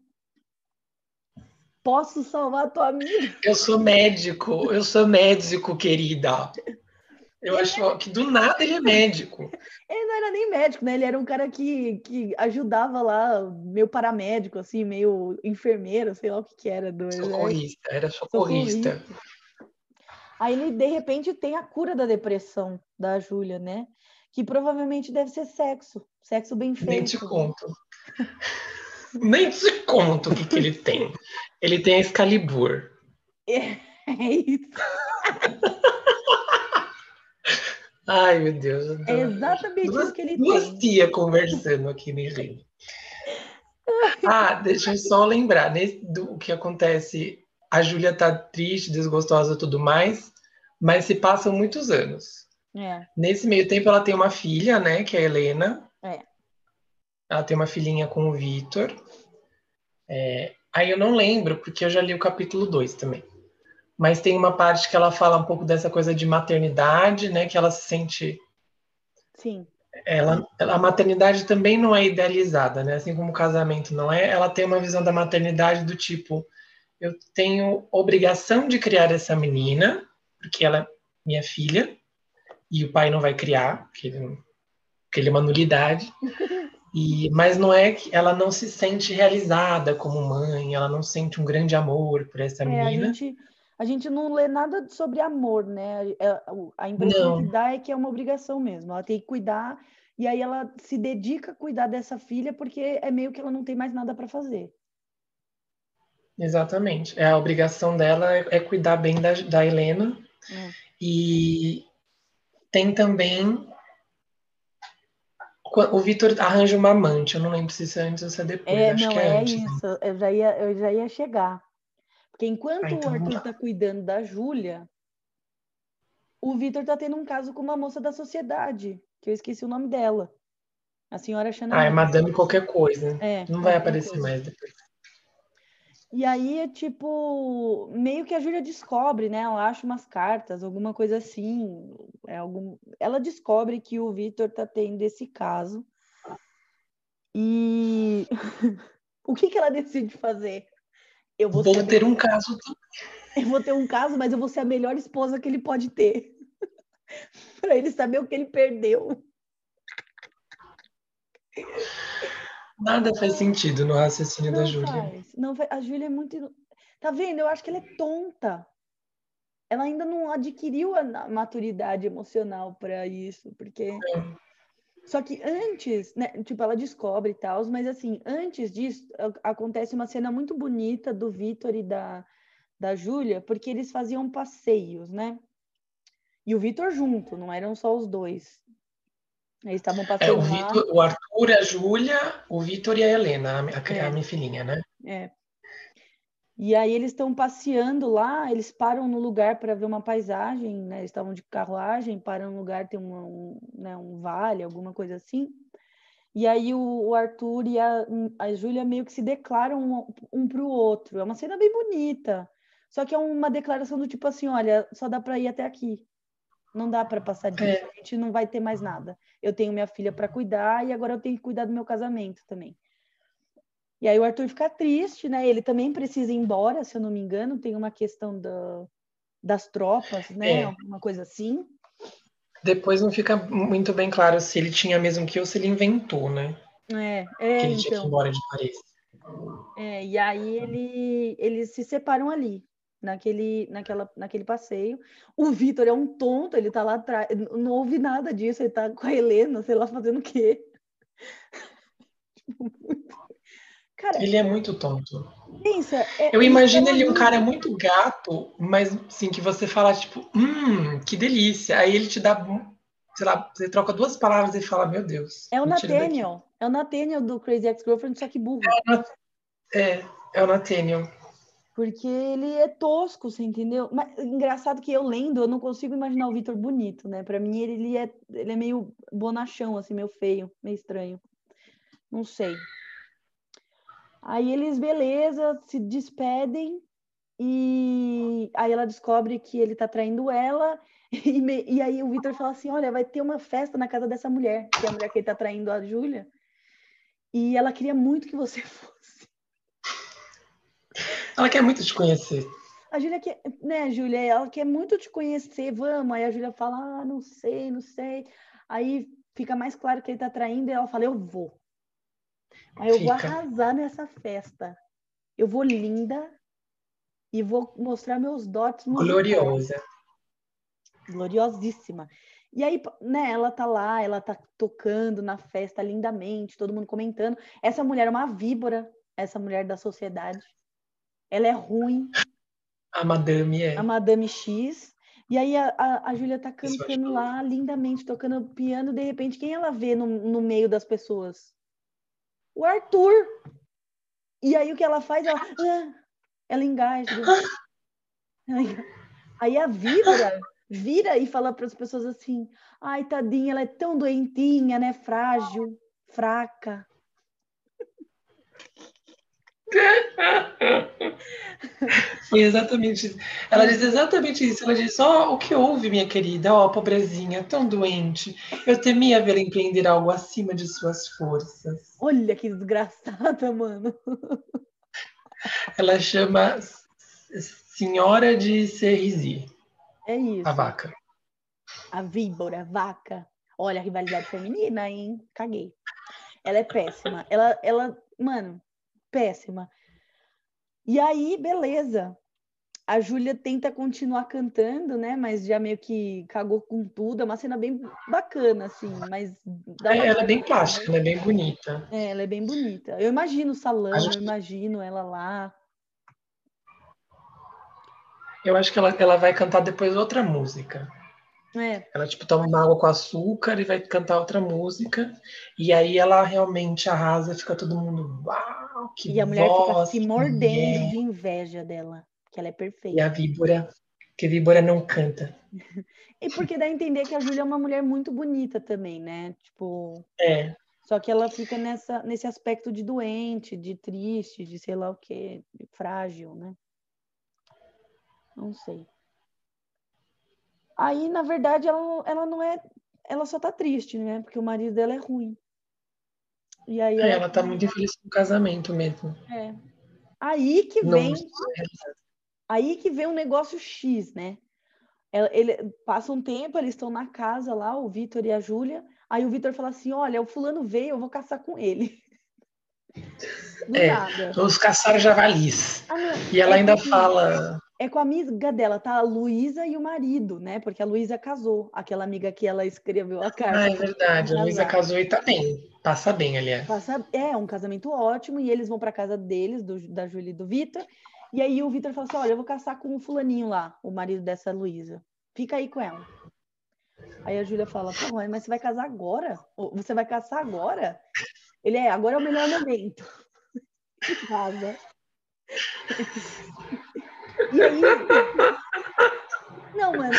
Speaker 1: posso salvar a tua amiga.
Speaker 2: Eu sou médico, eu sou médico, querida. Eu acho que do nada ele é médico.
Speaker 1: Ele não era nem médico, né? Ele era um cara que, que ajudava lá, meio paramédico, assim, meio enfermeiro, sei lá o que, que era. Do,
Speaker 2: socorrista, era socorrista. socorrista.
Speaker 1: Aí ele, de repente, tem a cura da depressão da Júlia, né? Que provavelmente deve ser sexo. Sexo bem feito. Nem
Speaker 2: te conto. Nem te conto o que, que ele tem. Ele tem a Excalibur.
Speaker 1: É, é isso.
Speaker 2: Ai, meu Deus.
Speaker 1: É exatamente duas, isso que ele
Speaker 2: duas
Speaker 1: tem.
Speaker 2: Duas tia conversando aqui me rindo. Ah, deixa eu só lembrar nesse, do que acontece. A Júlia tá triste, desgostosa e tudo mais, mas se passam muitos anos.
Speaker 1: É.
Speaker 2: Nesse meio tempo, ela tem uma filha, né, que é a Helena.
Speaker 1: É.
Speaker 2: Ela tem uma filhinha com o Vitor. É, aí eu não lembro, porque eu já li o capítulo 2 também. Mas tem uma parte que ela fala um pouco dessa coisa de maternidade, né? Que ela se sente.
Speaker 1: Sim.
Speaker 2: Ela, a maternidade também não é idealizada, né? Assim como o casamento não é, ela tem uma visão da maternidade do tipo: eu tenho obrigação de criar essa menina, porque ela é minha filha, e o pai não vai criar, porque ele, porque ele é uma nulidade. E, mas não é que ela não se sente realizada como mãe, ela não sente um grande amor por essa
Speaker 1: é,
Speaker 2: menina.
Speaker 1: A gente, a gente não lê nada sobre amor, né? É, a impressão não. que dá é que é uma obrigação mesmo. Ela tem que cuidar e aí ela se dedica a cuidar dessa filha porque é meio que ela não tem mais nada para fazer.
Speaker 2: Exatamente. É a obrigação dela é, é cuidar bem da, da Helena. É. E tem também O Vitor arranja uma amante, eu não lembro se isso é antes ou se é depois.
Speaker 1: É,
Speaker 2: Acho
Speaker 1: não,
Speaker 2: que é,
Speaker 1: é
Speaker 2: antes.
Speaker 1: isso. Eu já ia, eu já ia chegar. Porque enquanto
Speaker 2: Ah, então
Speaker 1: o Arthur está cuidando da Júlia, o Vitor está tendo um caso com uma moça da sociedade, que eu esqueci o nome dela. A senhora Xana
Speaker 2: Ah, é. Madame qualquer coisa.
Speaker 1: É,
Speaker 2: Não vai aparecer
Speaker 1: coisa.
Speaker 2: mais depois.
Speaker 1: E aí é tipo, meio que a Júlia descobre, né? Ela acha umas cartas, alguma coisa assim. É algum... Ela descobre que o Vitor tá tendo esse caso. E o que que ela decide fazer? Eu vou,
Speaker 2: Vou ter um caso.
Speaker 1: eu vou ter um caso, mas eu vou ser a melhor esposa que ele pode ter. Para ele saber o que ele perdeu.
Speaker 2: Nada faz sentido no raciocínio da
Speaker 1: Não
Speaker 2: Júlia.
Speaker 1: Não faz. A Júlia é muito. Tá vendo? Eu acho que ela é tonta. Ela ainda não adquiriu a maturidade emocional para isso, porque. Só que antes, né? Tipo, ela descobre e tal, mas assim, antes disso, acontece uma cena muito bonita do Vitor e da, da Júlia, porque eles faziam passeios, né? E o Vitor junto, não eram só os dois. Eles estavam
Speaker 2: É,
Speaker 1: passeando
Speaker 2: o,
Speaker 1: lá.
Speaker 2: Vitor, o Arthur, a Júlia, o Vitor e a Helena, a, a,
Speaker 1: É.
Speaker 2: a minha filhinha, né?
Speaker 1: É. E aí eles estão passeando lá, eles param no lugar para ver uma paisagem, né? Eles estavam de carruagem, param no lugar, tem uma- um, né, um vale, alguma coisa assim. E aí o, o Arthur e a, a Júlia meio que se declaram um, um para o outro. É uma cena bem bonita. Só que é uma declaração do tipo assim, olha, só dá para ir até aqui. Não dá para passar disso,
Speaker 2: É.
Speaker 1: a gente não vai ter mais nada. Eu tenho minha filha para cuidar e agora eu tenho que cuidar do meu casamento também. E aí o Arthur fica triste, né? Ele também precisa ir embora, se eu não me engano, tem uma questão da, das tropas, né?
Speaker 2: É.
Speaker 1: Alguma coisa assim.
Speaker 2: Depois não fica muito bem claro se ele tinha mesmo que ou se ele inventou, né?
Speaker 1: É,
Speaker 2: Que
Speaker 1: é
Speaker 2: ele tinha que ir
Speaker 1: então.
Speaker 2: embora de Paris.
Speaker 1: É, e aí ele, eles se separam ali, naquele, naquela, naquele passeio. O Vitor é um tonto, ele tá lá atrás, não ouve nada disso, ele tá com a Helena, sei lá, fazendo o quê. Tipo, muito- Cara,
Speaker 2: Ele é muito tonto.
Speaker 1: pensa. é-
Speaker 2: Eu imagino
Speaker 1: são
Speaker 2: ele um cara muito gato, mas assim, que você fala, tipo, hum, que delícia. Aí ele te dá, sei lá, você troca duas palavras e fala, meu Deus.
Speaker 1: É o
Speaker 2: daqui.
Speaker 1: Nathaniel, é o Nathaniel do Crazy Ex-Girlfriend, só que burro.
Speaker 2: É, é o Nathaniel.
Speaker 1: Porque ele é tosco, você entendeu? Mas engraçado que eu lendo, eu não consigo imaginar o Vitor bonito, né? Pra mim, ele, ele é, ele é meio bonachão, assim, meio feio, meio estranho. Não sei. Aí eles, beleza, se despedem e aí ela descobre que ele tá traindo ela e, me- e aí o Vitor fala assim, olha, vai ter uma festa na casa dessa mulher, que é a mulher que ele tá traindo a Júlia, e ela queria muito que você fosse.
Speaker 2: Ela quer muito te conhecer.
Speaker 1: A Júlia quer, né, Júlia, ela quer muito te conhecer, vamos. Aí a Júlia fala, ah, não sei, não sei. Aí fica mais claro que ele tá traindo e ela fala, eu vou. Aí eu vou
Speaker 2: Fica.
Speaker 1: arrasar nessa festa. Eu vou linda e vou mostrar meus dotes musicais.
Speaker 2: Gloriosa.
Speaker 1: Gloriosíssima. E aí, né, ela tá lá, ela tá tocando na festa lindamente, todo mundo comentando. Essa mulher é uma víbora, essa mulher da sociedade. Ela é ruim,
Speaker 2: A Madame é.
Speaker 1: a Madame X. E aí a, a, a Júlia tá cantando lá lindamente, tocando piano, de repente, quem ela vê no, no meio das pessoas? O Arthur. E aí o que ela faz? Ela, ah, ela engasga. Aí a víbora vira e fala para as pessoas assim: ai, tadinha, ela é tão doentinha, né? Frágil, fraca.
Speaker 2: Foi exatamente isso. Ela diz exatamente isso. Ela diz: Ó, o que houve, minha querida? Ó, pobrezinha, tão doente. Eu temia vê-la empreender algo acima de suas forças.
Speaker 1: Olha que desgraçada, mano.
Speaker 2: Ela chama Senhora de Cerisy,
Speaker 1: É isso.
Speaker 2: a vaca.
Speaker 1: A víbora, a vaca. Olha a rivalidade feminina, hein? Caguei. Ela é péssima. Ela, ela, mano, péssima. E aí, beleza. A Júlia tenta continuar cantando, né? Mas já meio que cagou com tudo. É uma cena bem bacana, assim, mas
Speaker 2: É, ela é bem
Speaker 1: desculpa,
Speaker 2: plástica, ela é bem bonita.
Speaker 1: né? É, ela é bem bonita. Eu imagino o salão,
Speaker 2: gente-
Speaker 1: eu imagino ela lá.
Speaker 2: Eu acho que ela, ela vai cantar depois outra música.
Speaker 1: É.
Speaker 2: Ela, tipo, toma uma água com açúcar e vai cantar outra música. E aí ela realmente arrasa, fica todo mundo, uau, que
Speaker 1: E a mulher
Speaker 2: voz,
Speaker 1: fica se mordendo de inveja dela, que ela é
Speaker 2: E
Speaker 1: perfeita.
Speaker 2: a víbora, que a víbora não canta.
Speaker 1: E porque dá a entender que a Júlia é uma mulher muito bonita também, né? Tipo,
Speaker 2: É,
Speaker 1: só que ela fica nessa, nesse aspecto de doente, de triste, de sei lá o quê, de frágil, né? Não sei. Aí, na verdade, ela, não- ela não é. Ela só tá triste, né? Porque o marido dela é ruim. E aí
Speaker 2: é, ela tá muito infeliz com o casamento mesmo.
Speaker 1: É. Aí que
Speaker 2: Não,
Speaker 1: vem, aí que vem um negócio X, né? Ele, passa um tempo, eles estão na casa lá, o Vitor e a Júlia. Aí o Vitor fala assim: Olha, o fulano veio, eu vou caçar com ele. Do
Speaker 2: É.
Speaker 1: nada.
Speaker 2: Os caçaram javalis.
Speaker 1: Ah,
Speaker 2: E ela
Speaker 1: é
Speaker 2: ainda
Speaker 1: com-
Speaker 2: fala.
Speaker 1: É com a amiga dela, tá? A Luísa e o marido, né? Porque a Luísa casou, aquela amiga que ela escreveu a carta.
Speaker 2: Ah, é verdade. A. Luísa casou e tá bem. Passa bem, aliás.
Speaker 1: Passa- É um casamento ótimo e eles vão para casa deles, do- da Júlia e do Vitor. E aí o Vitor fala assim: Olha, eu vou caçar com o fulaninho lá, o marido dessa Luísa. Fica aí com ela. Aí a Júlia fala: Pô, mãe, mas você vai casar agora? Você vai caçar agora? Ele é, agora é o melhor momento. E Vaza. E aí. Não, mano.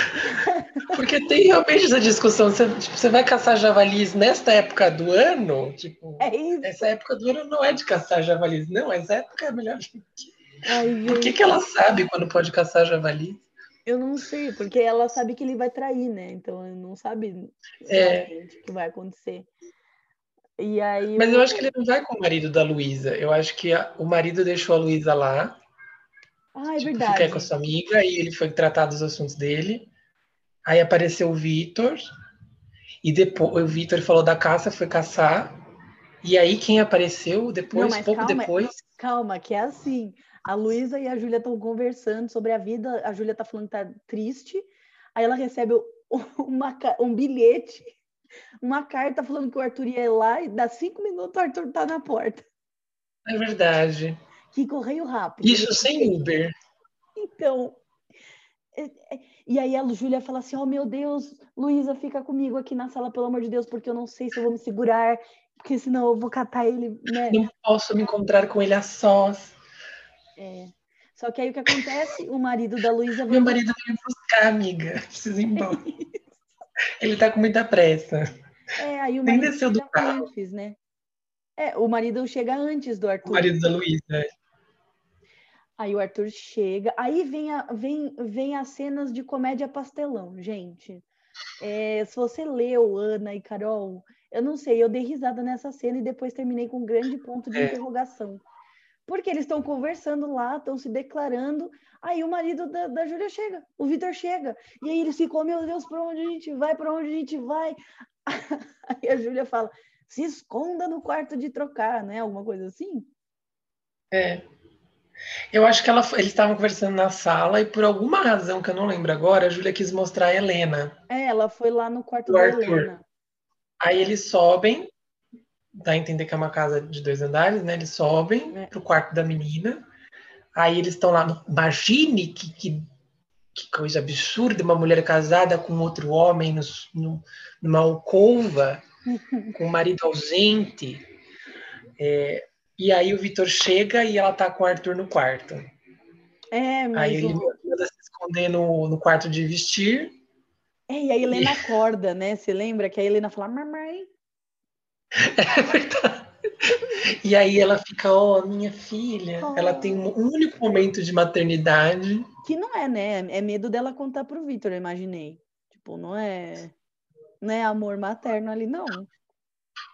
Speaker 2: Porque tem realmente essa discussão. Você, tipo, você vai caçar javalis nesta época do ano? Tipo,
Speaker 1: É isso.
Speaker 2: essa época do ano não é de caçar javalis. Não, essa época é melhor.
Speaker 1: Ai,
Speaker 2: Por que, que ela sabe quando pode caçar javalis?
Speaker 1: eu não sei, porque ela sabe que ele vai trair, né? Então ela não sabe
Speaker 2: É.
Speaker 1: o que vai acontecer. E aí.
Speaker 2: Mas eu acho que ele não vai com o marido da Luísa. Eu acho que a- o marido deixou a Luísa lá.
Speaker 1: Ah, é
Speaker 2: tipo,
Speaker 1: verdade.
Speaker 2: ficar com a sua amiga e ele foi tratar dos assuntos dele. Aí apareceu o Vitor. E depois o Vitor falou da caça, foi caçar. E aí quem apareceu depois,
Speaker 1: Não,
Speaker 2: pouco
Speaker 1: calma,
Speaker 2: depois,
Speaker 1: Calma, que é assim. A Luísa e a Júlia estão conversando sobre a vida. A Júlia tá falando que tá triste. Aí ela recebe uma um bilhete, uma carta falando que o Arthur ia lá e dá cinco minutos o Arthur tá na porta.
Speaker 2: é verdade.
Speaker 1: Que correio rápido.
Speaker 2: Isso sem Uber.
Speaker 1: Então. é- é- E aí a Júlia fala assim: Oh meu Deus, Luísa, fica comigo aqui na sala, pelo amor de Deus, porque eu não sei se eu vou me segurar, porque senão eu vou catar ele, né?
Speaker 2: Não posso me encontrar com ele a sós.
Speaker 1: É. Só que aí o que acontece? O marido da Luísa
Speaker 2: Meu marido veio me buscar, amiga. Preciso ir embora. Ele tá com muita pressa.
Speaker 1: É, aí o
Speaker 2: Nem
Speaker 1: marido
Speaker 2: desceu do carro.
Speaker 1: antes, né? É, o marido chega antes do
Speaker 2: O
Speaker 1: Arthur.
Speaker 2: marido da Luísa.
Speaker 1: Aí o Arthur chega, aí vem, a, vem, vem as cenas de comédia pastelão, gente. É, se você leu, Ana e Carol, eu não sei, eu dei risada nessa cena e depois terminei com um grande ponto de
Speaker 2: É.
Speaker 1: interrogação. Porque eles estão conversando lá, estão se declarando, aí o marido da, da Júlia chega, o Vitor chega, e aí eles ficam, oh, meu Deus, para onde a gente vai, para onde a gente vai? Aí a Júlia fala, se esconda no quarto de trocar, né? Alguma coisa assim?
Speaker 2: É. Eu acho que ela, eles estavam conversando na sala e por alguma razão que eu não lembro agora, a Júlia quis mostrar a Helena.
Speaker 1: É, ela foi lá no quarto
Speaker 2: Do
Speaker 1: da
Speaker 2: Arthur.
Speaker 1: Helena.
Speaker 2: Aí eles sobem, dá a entender que é uma casa de dois andares, né? Eles sobem
Speaker 1: É.
Speaker 2: pro quarto da menina. Aí eles estão lá. No... Imagine que, que, que coisa absurda, uma mulher casada com outro homem no, no, numa alcova, com o marido ausente. É, e aí o Vitor chega e ela tá com o Arthur no quarto.
Speaker 1: É, mas
Speaker 2: Aí ele manda se esconder no, no quarto de vestir.
Speaker 1: É, e a Helena acorda, né? Você lembra que a Helena fala, mamãe.
Speaker 2: É verdade. E aí ela fica, ó, minha filha.
Speaker 1: Oh.
Speaker 2: Ela tem um único momento de maternidade.
Speaker 1: Que não é, né? É medo dela contar pro Vitor, eu imaginei. Tipo, não é, não é amor materno ali, não.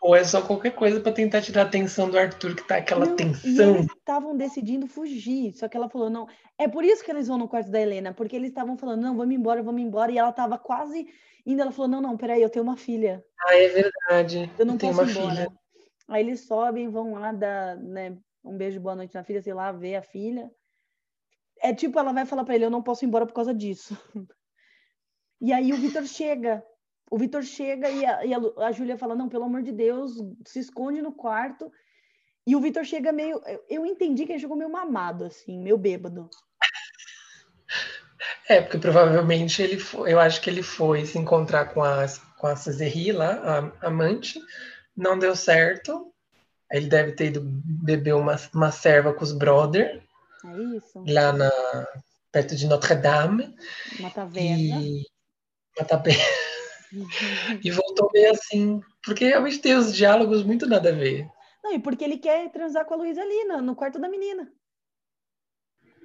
Speaker 2: Ou é só qualquer coisa pra tentar tirar a atenção do Arthur, que tá aquela
Speaker 1: Não,
Speaker 2: tensão.
Speaker 1: eles estavam decidindo fugir, só que ela falou, não. É por isso que eles vão no quarto da Helena, porque eles estavam falando, não, vamos embora, vamos embora. E ela tava quase indo, ela falou, não, não, peraí, eu tenho uma filha.
Speaker 2: Ah, é verdade.
Speaker 1: Eu não
Speaker 2: tenho
Speaker 1: posso
Speaker 2: uma
Speaker 1: embora.
Speaker 2: filha.
Speaker 1: Aí eles sobem, vão lá dar, né, um beijo, boa noite na filha, sei lá, ver a filha. É tipo, ela vai falar pra ele, eu não posso ir embora por causa disso. E aí o Vitor chega. O Vitor chega e a, e a, a Júlia fala, não, pelo amor de Deus, se esconde no quarto. E o Vitor chega meio. eu- Eu entendi que ele chegou meio mamado, assim, meio bêbado.
Speaker 2: É, porque provavelmente ele foi, eu acho que ele foi se encontrar com a, com a Cezerri lá, a amante, não deu certo. Ele deve ter ido beber uma, uma serva com os brother.
Speaker 1: É isso.
Speaker 2: Lá na, perto de Notre Dame.
Speaker 1: Uma taverna. E,
Speaker 2: uma taverna. E voltou meio assim, porque realmente tem os diálogos muito nada a ver.
Speaker 1: Não, e porque ele quer transar com a Luísa ali, no, no quarto da menina.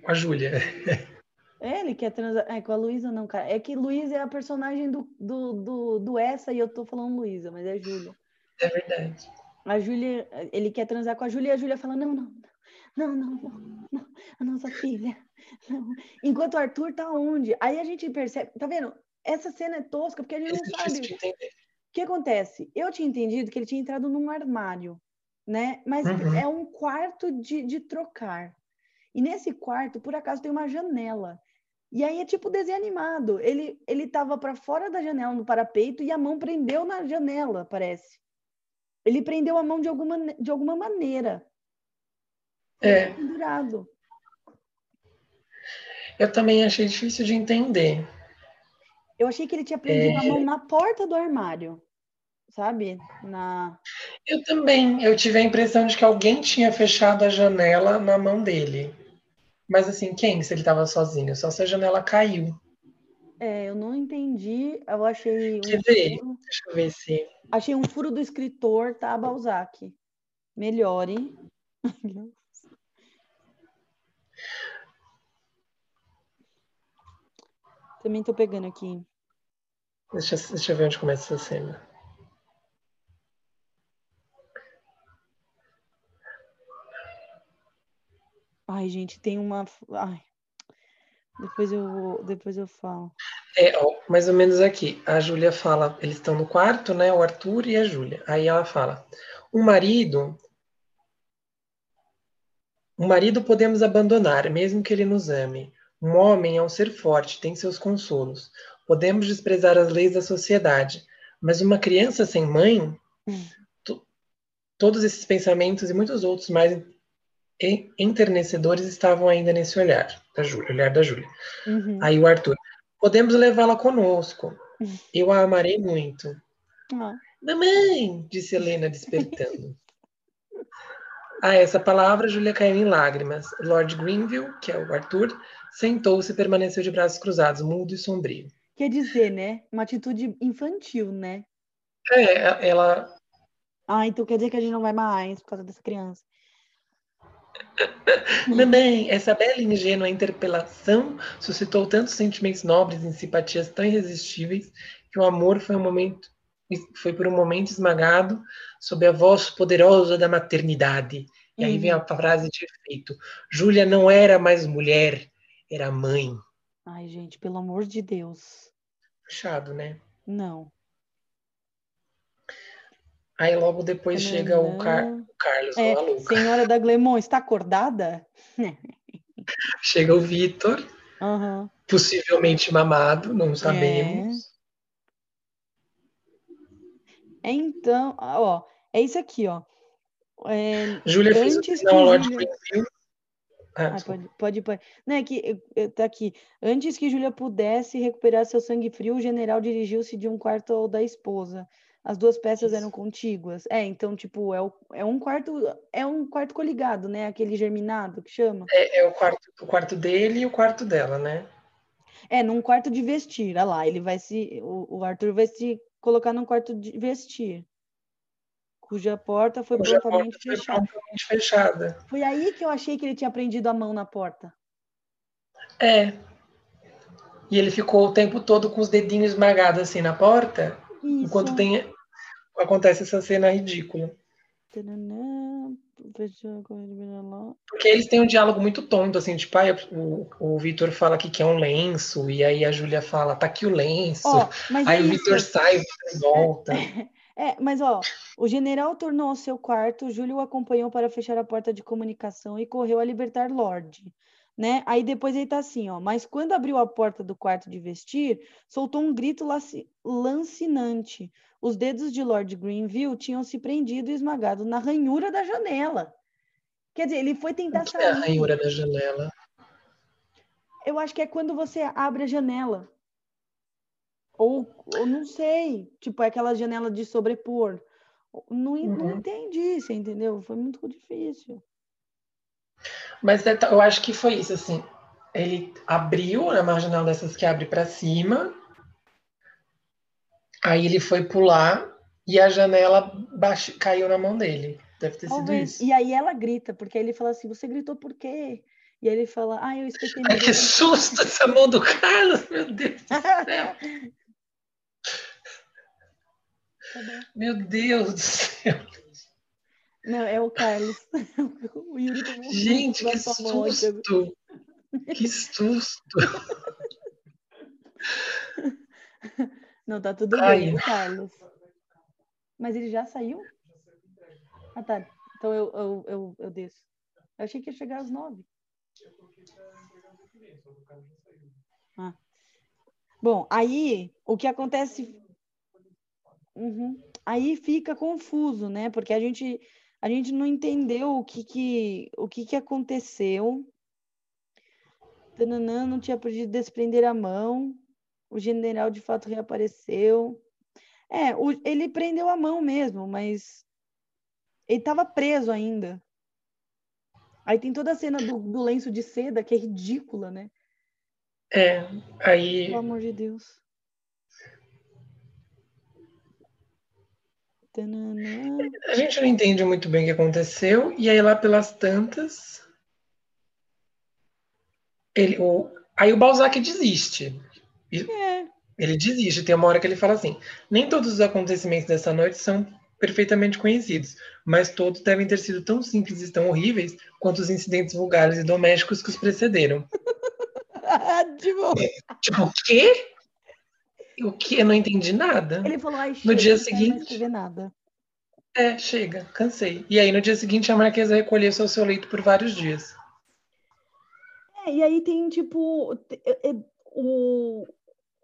Speaker 2: Com a Júlia.
Speaker 1: É, ele quer transar. É, com a Luísa não, cara. É que Luísa é a personagem do, do, do, do essa e eu tô falando Luísa, mas é Júlia.
Speaker 2: É verdade.
Speaker 1: A Júlia, ele quer transar com a Júlia e a Júlia fala: não, não, não, não, não, não, a nossa filha. Não. Enquanto o Arthur tá onde? Aí a gente percebe, tá vendo? Essa cena é tosca porque a gente não sabe. O que acontece? Eu tinha entendido que ele tinha entrado num armário, né? Mas uhum. é um quarto de, de trocar. E nesse quarto, por acaso, tem uma janela. E aí é tipo desenho animado. Ele ele tava para fora da janela no parapeito e a mão prendeu na janela, parece. Ele prendeu a mão de alguma de alguma maneira.
Speaker 2: É.
Speaker 1: Pendurado.
Speaker 2: Eu também achei difícil de entender.
Speaker 1: Eu achei que ele tinha prendido é... a mão na porta do armário, sabe? Na.
Speaker 2: Eu também. Eu tive a impressão de que alguém tinha fechado a janela na mão dele. Mas assim, quem? Se ele estava sozinho? Só se a janela caiu.
Speaker 1: É, eu não entendi. Eu achei. Um
Speaker 2: Quer ver? Furo... Deixa eu ver se.
Speaker 1: Achei um furo do escritor, tá, Balzac? Melhore. Também tô pegando aqui.
Speaker 2: Deixa, deixa eu ver onde começa essa cena.
Speaker 1: Ai, gente, tem uma. Ai. Depois eu, depois eu falo.
Speaker 2: É, ó, mais ou menos aqui. A Júlia fala, eles estão no quarto, né? O Arthur e a Júlia. Aí ela fala: "Um marido, um marido podemos abandonar, mesmo que ele nos ame. Um homem é um ser forte, tem seus consolos. Podemos desprezar as leis da sociedade, mas uma criança sem mãe, hum. todos esses pensamentos e muitos outros mais enternecedores estavam ainda nesse olhar da Júlia, olhar da Júlia. Uhum. Aí o Arthur, podemos levá-la conosco. Uhum. Eu a amarei muito. Uhum. Mamãe, disse Helena despertando. A essa palavra, Júlia caiu em lágrimas. Lord Greenville, que é o Arthur, sentou-se e permaneceu de braços cruzados, mudo e sombrio.
Speaker 1: Quer dizer, né? Uma atitude infantil, né?
Speaker 2: É, ela.
Speaker 1: Ah, então quer dizer que a gente não vai mais por causa dessa criança.
Speaker 2: Mamãe, essa bela e ingênua interpelação suscitou tantos sentimentos nobres e simpatias tão irresistíveis que o amor foi um momento foi por um momento esmagado sob a voz poderosa da maternidade. E aí vem a uhum. frase de efeito: Júlia não era mais mulher, era mãe.
Speaker 1: Ai, gente, pelo amor de Deus.
Speaker 2: Puxado, né?
Speaker 1: Não.
Speaker 2: Aí logo depois chega o, Car o Carlos, é.
Speaker 1: Senhora da Glemon, está acordada?
Speaker 2: chega o Vitor,
Speaker 1: uhum.
Speaker 2: possivelmente mamado, não sabemos.
Speaker 1: É. é. então, ó, é isso aqui, ó. É,
Speaker 2: Júlia fez o sinal ao Lord
Speaker 1: Ah, ah, pode, pode, pode. Não, é que tá aqui. Antes que Júlia pudesse recuperar seu sangue frio, o general dirigiu-se de um quarto da esposa. As duas peças Isso. eram contíguas. É, então, tipo, é, o, é um quarto, é um quarto coligado, né? Aquele germinado que chama.
Speaker 2: É, é o quarto, o quarto dele e o quarto dela, né?
Speaker 1: É, num quarto de vestir, olha lá, ele vai se. O, o Arthur vai se colocar num quarto de vestir. Cuja porta foi cuja prontamente porta fechada. Foi
Speaker 2: fechada.
Speaker 1: Foi aí que eu achei que ele tinha prendido a mão na porta.
Speaker 2: É. E ele ficou o tempo todo com os dedinhos esmagados assim na porta isso. Enquanto tem acontece essa cena ridícula. Porque eles têm um diálogo muito tonto, assim, tipo, ah, o, o Vitor fala que quer um lenço, e aí a Júlia fala, tá aqui o lenço. Oh, aí é o Vitor sai e volta.
Speaker 1: É, mas ó, o general tornou ao seu quarto, Júlio o acompanhou para fechar a porta de comunicação e correu a libertar Lorde né? Aí depois ele tá assim, ó. Mas quando abriu a porta do quarto de vestir, soltou um grito lancinante. Os dedos de Lord Greenville tinham se prendido e esmagado na ranhura da janela. Quer dizer, ele foi tentar
Speaker 2: sair. É a ranhura da janela.
Speaker 1: Eu acho que é quando você abre a janela. Ou, ou não sei, tipo, é aquela janela de sobrepor. Não, uhum. não entendi, você entendeu? Foi muito difícil.
Speaker 2: Mas é eu acho que foi isso, assim. Ele abriu, né, uma janela dessas que abre para cima. Aí ele foi pular e a janela baixo, caiu na mão dele. Deve ter Talvez. sido isso.
Speaker 1: E aí ela grita, porque ele fala assim: Você gritou por quê? E aí ele fala: Ah, eu espetei.
Speaker 2: Ai, que susto essa mão do Carlos, meu Deus do céu. Meu Deus do céu.
Speaker 1: Não, é o Carlos.
Speaker 2: O Yuri Gente, que susto! Que susto!
Speaker 1: Não, tá tudo Ai. bem, Carlos. Mas ele já saiu? Ah, tá. Então eu, eu, eu, eu desço. Eu achei que ia chegar às nove. Ah. Bom, aí o que acontece. Uhum. Aí fica confuso, né? Porque a gente, a gente não entendeu o que, que, o que, que aconteceu. Tananã não tinha podido desprender a mão. O general de fato reapareceu. É, o, ele prendeu a mão mesmo, mas ele estava preso ainda. Aí tem toda a cena do, do, lenço de seda, que é ridícula, né?
Speaker 2: É, aí.
Speaker 1: Pelo amor de Deus.
Speaker 2: A gente não entende muito bem o que aconteceu, e aí lá pelas tantas. Ele, o, aí o Balzac desiste. É. Ele desiste. Tem uma hora que ele fala assim: nem todos os acontecimentos dessa noite são perfeitamente conhecidos, mas todos devem ter sido tão simples e tão horríveis quanto os incidentes vulgares e domésticos que os precederam. tipo... Tipo, o quê? O que? Eu não entendi nada.
Speaker 1: Ele falou, Ai,
Speaker 2: no dia seguinte.
Speaker 1: Não nada.
Speaker 2: É, chega, cansei. E aí, no dia seguinte, a Marquesa recolheu-se ao seu leito por vários dias.
Speaker 1: É, e aí tem, tipo, é, é, o,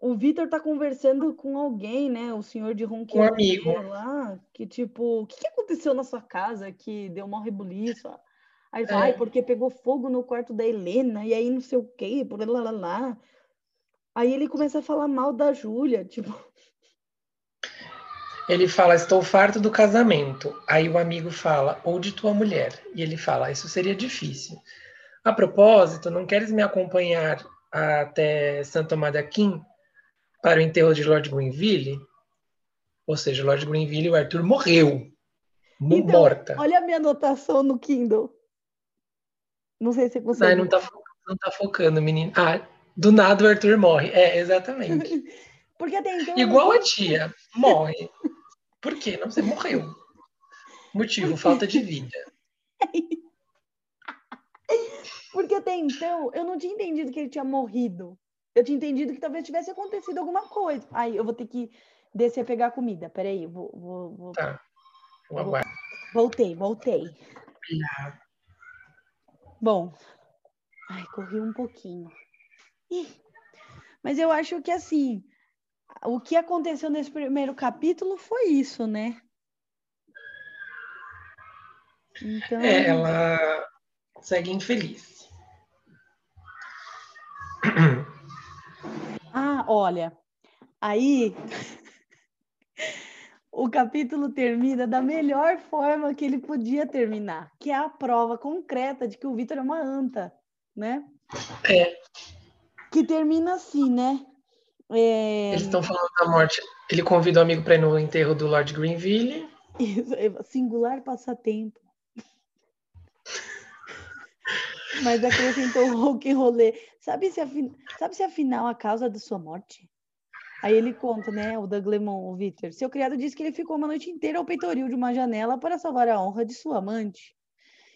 Speaker 1: o Vitor tá conversando com alguém, né? O senhor de Ronqueiro.
Speaker 2: Um amigo.
Speaker 1: Lá, que tipo, o que, que aconteceu na sua casa que deu uma rebuliço? Aí ele fala, é. porque pegou fogo no quarto da Helena, e aí não sei o quê, por lá, lá, lá. Aí ele começa a falar mal da Júlia, tipo.
Speaker 2: Ele fala, estou farto do casamento. Aí o amigo fala, ou de tua mulher. E ele fala, isso seria difícil. A propósito, não queres me acompanhar até Santo Tomás de Aquim? para o enterro de Lord Greenville, ou seja, Lord Greenville, o Arthur morreu. Então, morta.
Speaker 1: Olha a minha anotação no Kindle. Não sei se você consegue.
Speaker 2: Não, não, tá, não tá focando, menino. Ah, do nada o Arthur morre. É, exatamente.
Speaker 1: Porque até então.
Speaker 2: Igual a tia, morre. Por quê? Não, você morreu. Motivo, falta de vida.
Speaker 1: Porque até então eu não tinha entendido que ele tinha morrido. Eu tinha entendido que talvez tivesse acontecido alguma coisa. Aí eu vou ter que descer a pegar comida. Peraí, vou. vou, vou...
Speaker 2: Tá. Vou...
Speaker 1: Voltei, voltei. Bom. Ai, corri um pouquinho. Mas eu acho que assim, o que aconteceu nesse primeiro capítulo foi isso, né?
Speaker 2: Então... É, ela segue infeliz.
Speaker 1: Ah, olha, aí o capítulo termina da melhor forma que ele podia terminar, que é a prova concreta de que o Vitor é uma anta, né?
Speaker 2: É.
Speaker 1: Que termina assim, né?
Speaker 2: É... Eles estão falando da morte. Ele convida o amigo para ir no enterro do Lord Greenville.
Speaker 1: É singular passatempo. Mas acrescentou o rock and rolê. Sabe se, afin... Sabe se afinal a causa da sua morte? Aí ele conta, né, o Doug Lemon, o Victor. Seu criado disse que ele ficou uma noite inteira ao peitoril de uma janela para salvar a honra de sua amante.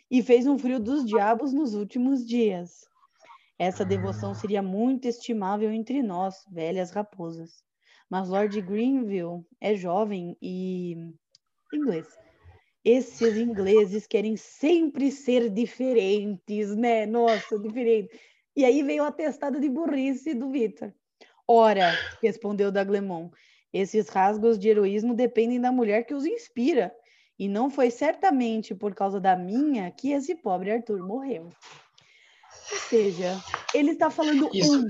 Speaker 1: E fez um frio dos diabos nos últimos dias. Essa devoção seria muito estimável entre nós, velhas raposas. Mas Lord Greenville é jovem e. inglês esses ingleses querem sempre ser diferentes, né? Nossa, diferente. E aí veio o atestado de burrice do Vitor. Ora, respondeu Daglemon, esses rasgos de heroísmo dependem da mulher que os inspira. E não foi certamente por causa da minha que esse pobre Arthur morreu. Ou seja, ele está falando
Speaker 2: Isso.
Speaker 1: um.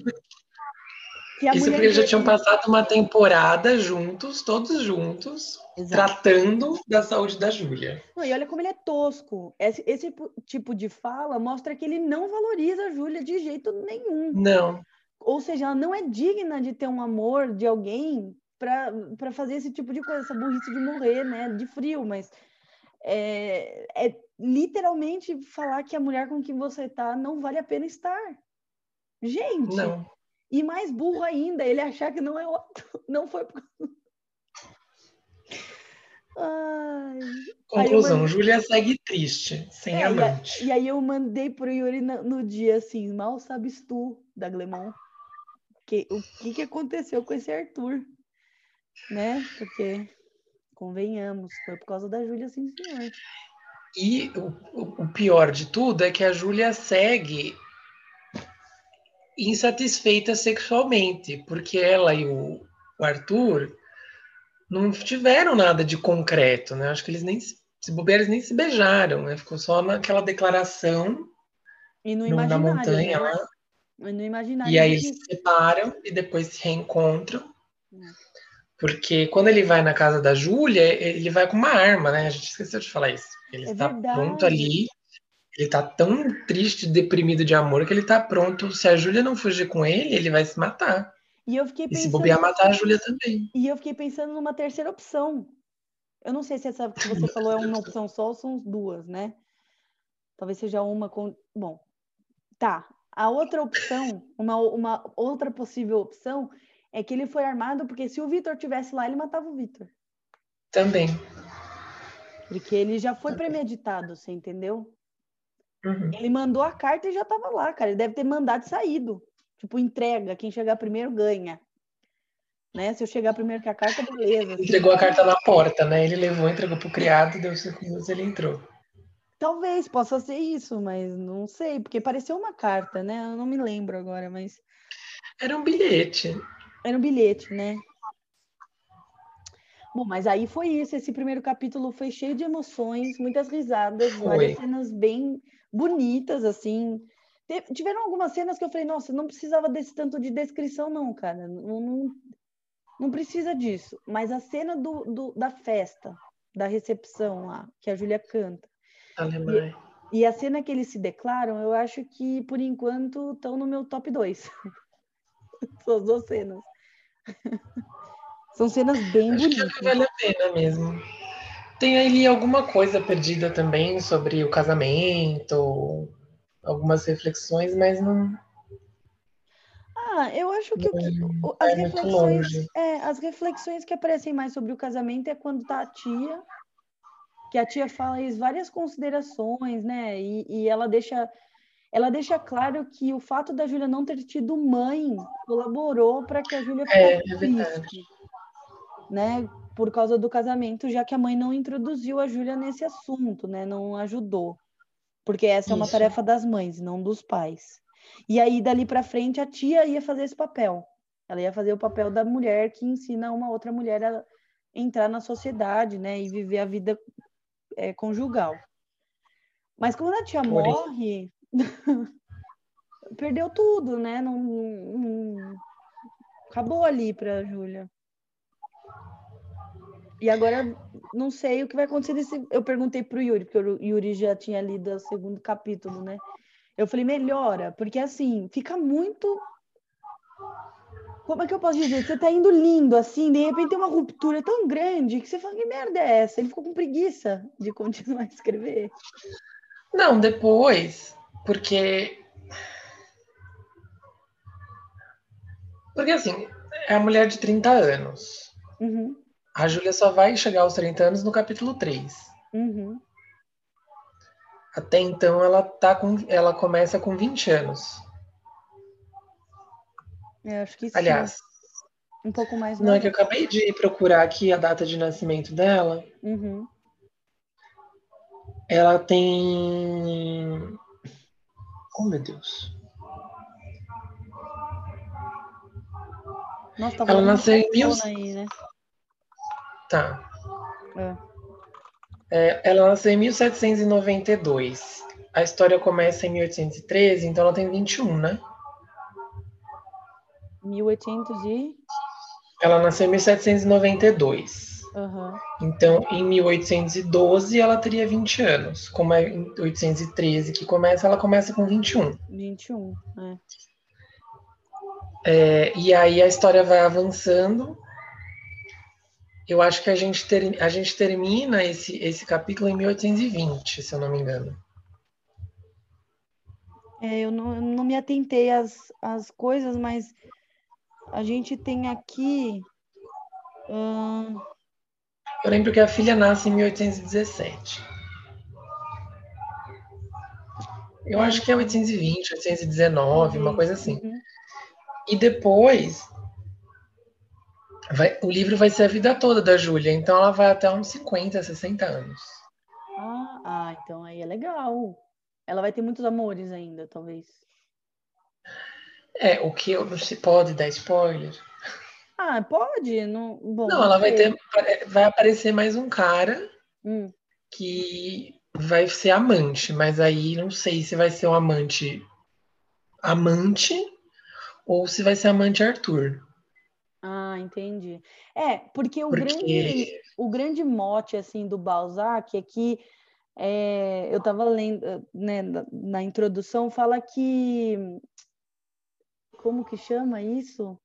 Speaker 1: Que a
Speaker 2: Isso
Speaker 1: mulher
Speaker 2: porque eles já tinham passado uma temporada juntos, todos juntos,
Speaker 1: Exato.
Speaker 2: tratando da saúde da Júlia.
Speaker 1: Não, e olha como ele é tosco. Esse, esse tipo de fala mostra que ele não valoriza a Júlia de jeito nenhum.
Speaker 2: Não,
Speaker 1: Ou seja, ela não é digna de ter um amor de alguém para fazer esse tipo de coisa, essa burrice de morrer, né? De frio, mas é, é literalmente falar que a mulher com quem você tá não vale a pena estar. Gente,
Speaker 2: não.
Speaker 1: e mais burro ainda, ele achar que não é outro, não foi por Ai.
Speaker 2: Conclusão,
Speaker 1: mandei-
Speaker 2: Júlia segue triste, sem
Speaker 1: É, e,
Speaker 2: amante.
Speaker 1: e aí eu mandei pro Yuri no, no dia assim, mal sabes tu, da Glemon, que, o que, que aconteceu com esse Arthur, né? Porque, convenhamos, foi por causa da Júlia, sim, senhor.
Speaker 2: E o, o- pior de tudo é que a Júlia segue insatisfeita sexualmente, porque ela e o, o Arthur não tiveram nada de concreto, né? Acho que eles nem se, bobear, nem se beijaram, né? Ficou só naquela declaração
Speaker 1: E no
Speaker 2: no- na
Speaker 1: imaginário,
Speaker 2: montanha
Speaker 1: né?
Speaker 2: lá.
Speaker 1: E.
Speaker 2: E aí eles se separam e depois se reencontram.
Speaker 1: Hum.
Speaker 2: Porque quando ele vai na casa da Júlia, ele vai com uma arma, né? A gente esqueceu de falar isso. Ele
Speaker 1: É
Speaker 2: está
Speaker 1: verdade.
Speaker 2: pronto ali. Ele tá tão triste, deprimido de amor que ele tá pronto. Se a Júlia não fugir com ele, ele vai se matar.
Speaker 1: E eu fiquei
Speaker 2: E se bobear, matar a Júlia também.
Speaker 1: E eu fiquei pensando numa terceira opção. Eu não sei se essa que você falou é uma opção só ou são duas, né? Talvez seja uma com. Bom, tá. A outra opção, uma, uma outra possível opção, é que ele foi armado porque se o Vitor tivesse lá, ele matava o Vitor.
Speaker 2: Também.
Speaker 1: Porque ele já foi premeditado, você entendeu?
Speaker 2: Uhum.
Speaker 1: Ele mandou a carta e já tava lá, cara. Ele deve ter mandado e saído. Tipo, entrega. Quem chegar primeiro ganha. Né? Se eu chegar primeiro que a carta, beleza.
Speaker 2: Entregou a carta na porta, né? Ele levou, entregou pro criado, deu cinco minutos ele entrou.
Speaker 1: Talvez possa ser isso, mas não sei, porque pareceu uma carta, né? Eu não me lembro agora, mas
Speaker 2: Era um bilhete.
Speaker 1: Era um bilhete, né? Bom, mas aí foi isso. Esse primeiro capítulo foi cheio de emoções, muitas risadas, várias
Speaker 2: Foi.
Speaker 1: cenas bem bonitas, assim. Tiveram algumas cenas que eu falei, nossa, não precisava desse tanto de descrição, não, cara. Não, não, não precisa disso. Mas a cena do, do- da festa, da recepção lá, que a Júlia canta.
Speaker 2: Alemanha.
Speaker 1: E a cena que eles se declaram, eu acho que, por enquanto, estão no meu top 2. São as duas cenas. São cenas bem
Speaker 2: Acho que
Speaker 1: bonitas.
Speaker 2: vale a pena mesmo. Tem ali alguma coisa perdida também sobre o casamento, algumas reflexões, mas não
Speaker 1: Ah, eu acho que, que- as reflexões, é, as reflexões que aparecem mais sobre o casamento é quando tá a tia, que a tia faz várias considerações, né? E, e ela deixa ela deixa claro que o fato da Júlia não ter tido mãe colaborou para que a Júlia
Speaker 2: É,
Speaker 1: ficasse
Speaker 2: é verdade.
Speaker 1: triste, né? Por causa do casamento, já que a mãe não introduziu a Júlia nesse assunto, né? Não ajudou. Porque essa é uma
Speaker 2: Isso.
Speaker 1: tarefa das mães, não dos pais. E aí, dali para frente, a tia ia fazer esse papel. Ela ia fazer o papel da mulher que ensina uma outra mulher a entrar na sociedade, né? E viver a vida é, conjugal. Mas quando a tia morre, perdeu tudo, né? Não, não- acabou ali para Júlia. E agora não sei o que vai acontecer. Eu perguntei pro Yuri, porque o Yuri já tinha lido o segundo capítulo, né? Eu falei, melhora, porque assim, fica muito. Como é que eu posso dizer? Você tá indo lindo, assim, de repente tem uma ruptura tão grande que você fala, que merda é essa? Ele ficou com preguiça de continuar a escrever.
Speaker 2: Não, depois, porque. Porque assim, é a mulher de 30 anos.
Speaker 1: Uhum,
Speaker 2: A Júlia só vai chegar aos 30 anos no capítulo 3.
Speaker 1: uhum.
Speaker 2: Até então ela tá com. Ela começa com 20 anos.
Speaker 1: Eu acho que sim.
Speaker 2: Aliás,
Speaker 1: Um pouco mais
Speaker 2: não é que eu acabei de procurar aqui a data de nascimento dela.
Speaker 1: Uhum.
Speaker 2: Ela tem. Oh meu Deus.
Speaker 1: Nossa, tá
Speaker 2: Ela nasceu em mil-
Speaker 1: aí, né?
Speaker 2: Tá.
Speaker 1: É.
Speaker 2: É, ela nasceu em 1792. a história começa em 1813, então ela tem 21, né?
Speaker 1: 1800 e...
Speaker 2: Ela nasceu em 1792.
Speaker 1: Uhum.
Speaker 2: Então, em 1812, ela teria 20 anos. Como é em 813 que começa, ela começa com 21.
Speaker 1: 21, é.
Speaker 2: É, e aí a história vai avançando. Eu acho que a gente, ter, a gente termina esse, esse capítulo em 1820, se eu não me engano.
Speaker 1: É, eu não, não me atentei às, às coisas, mas a gente tem aqui. Hum...
Speaker 2: Eu lembro que a filha nasce em 1817. Eu acho que é 820, 819, uma coisa assim. Uhum. E depois, vai, o livro vai ser a vida toda da Júlia, então ela vai até uns 50, 60 anos.
Speaker 1: Ah, ah, então aí é legal. Ela vai ter muitos amores ainda, talvez.
Speaker 2: É, o que eu não se pode dar spoiler.
Speaker 1: Ah, pode? Não, Bom,
Speaker 2: não ela vai ter. Vai aparecer mais um cara
Speaker 1: hum.
Speaker 2: que vai ser amante, mas aí não sei se vai ser um amante amante ou se vai ser amante Arthur.
Speaker 1: Ah, entendi. É, porque o, porque... Grande, o grande mote assim do Balzac é que é, eu estava lendo né, na, na introdução fala que como que chama isso?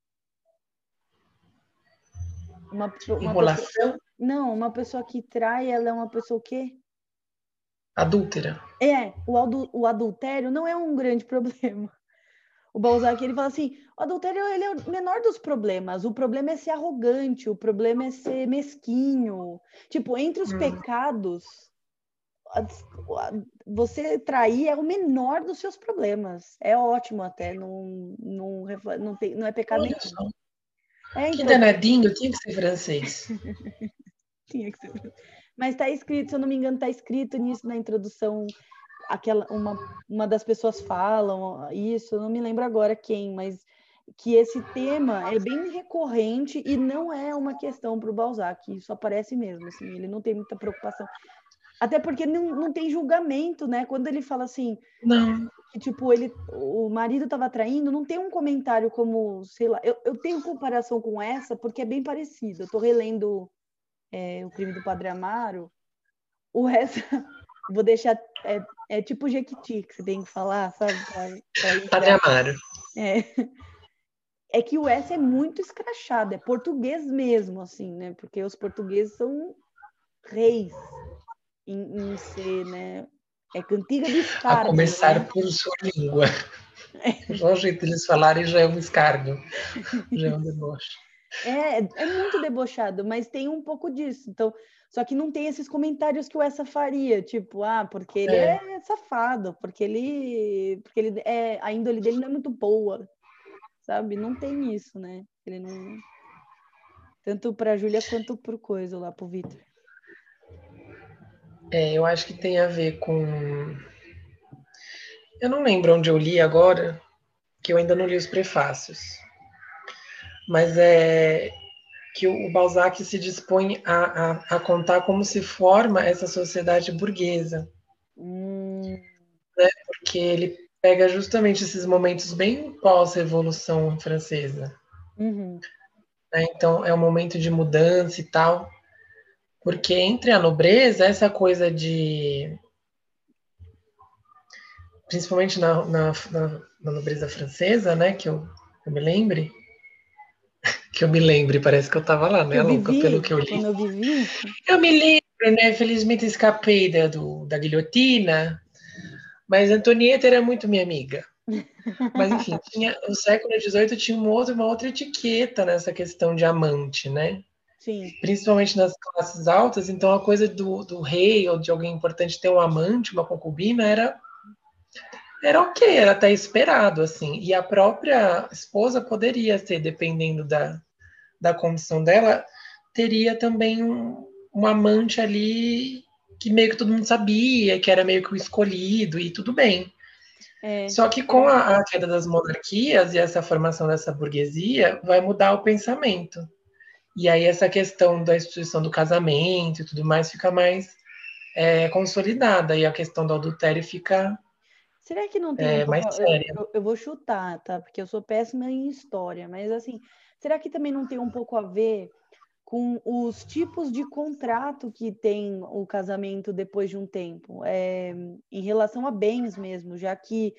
Speaker 2: Uma, uma Enrolação?
Speaker 1: Pessoa, não, uma pessoa que trai, ela é uma pessoa o quê?
Speaker 2: Adúltera.
Speaker 1: É, o, adu, o adultério não é um grande problema. O Balzac, ele fala assim, o adultério ele é o menor dos problemas, o problema é ser arrogante, o problema é ser mesquinho. Tipo, entre os hum. pecados, você trair é o menor dos seus problemas. É ótimo até, não, não, não, tem, não é pecado Olha nenhum.
Speaker 2: É, então... Que danadinho, tinha que ser francês.
Speaker 1: tinha que ser. Mas está escrito, se eu não me engano, está escrito nisso na introdução. Aquela, uma, uma das pessoas falam isso, eu não me lembro agora quem, mas que esse tema é bem recorrente e não é uma questão para o Balzac, isso aparece mesmo, assim, ele não tem muita preocupação. Até porque não, não tem julgamento, né? Quando ele fala assim,
Speaker 2: não.
Speaker 1: Que, tipo, ele, o marido estava traindo, não tem um comentário como, sei lá, eu, eu tenho comparação com essa porque é bem parecido. Eu estou relendo é, o crime do Padre Amaro. O resto, vou deixar, é, é tipo Jequiti que você tem que falar, sabe? Pra,
Speaker 2: pra Padre Amaro.
Speaker 1: É. É que o S é muito escrachado, é português mesmo, assim, né? Porque os portugueses são reis em, em ser, né? É cantiga de escargo.
Speaker 2: A começar né? por sua língua. Só o jeito de eles falarem já é um escargo, já é um deboche.
Speaker 1: É, é muito debochado, mas tem um pouco disso. Então, só que não tem esses comentários que o essa faria, tipo, ah, porque ele é, é safado, porque ele, porque ele é, a índole dele não é muito boa, sabe? Não tem isso, né? Ele não tanto para Júlia quanto pro coisa lá pro Vitor.
Speaker 2: É, eu acho que tem a ver com. Eu não lembro onde eu li agora, que eu ainda não li os prefácios. Mas é que o Balzac se dispõe a, a, a contar como se forma essa sociedade burguesa.
Speaker 1: Hum.
Speaker 2: Né? Porque ele pega justamente esses momentos bem pós-revolução francesa.
Speaker 1: Uhum.
Speaker 2: Né? Então, é um momento de mudança e tal. Porque entre a nobreza, essa coisa de. Principalmente na, na, na, na nobreza francesa, né? Que eu, eu me lembre. Que eu me lembre, parece que eu estava lá, né, Luca? Pelo que eu li.
Speaker 1: Eu, vivi.
Speaker 2: eu me lembro, né? Felizmente escapei da, do, da guilhotina, mas Antonieta era muito minha amiga. Mas enfim, tinha, no século XVIII tinha uma outra, uma outra etiqueta nessa questão de amante, né?
Speaker 1: Sim.
Speaker 2: principalmente nas classes altas, então a coisa do, do rei ou de alguém importante ter um amante, uma concubina, era era ok, era até esperado, assim. E a própria esposa poderia ter, dependendo da, da condição dela, teria também um, um amante ali que meio que todo mundo sabia, que era meio que o escolhido e tudo bem.
Speaker 1: É.
Speaker 2: Só que com a, a, queda das monarquias e essa formação dessa burguesia, vai mudar o pensamento. E aí essa questão da instituição do casamento e tudo mais fica mais é consolidada e a questão do adultério fica
Speaker 1: Será que não tem
Speaker 2: é,
Speaker 1: um pouco...
Speaker 2: séria.
Speaker 1: Eu, eu, vou chutar, tá? Porque eu sou péssima em história, mas assim, será que também não tem um pouco a ver com os tipos de contrato que tem o casamento depois de um tempo, é, em relação a bens mesmo, já que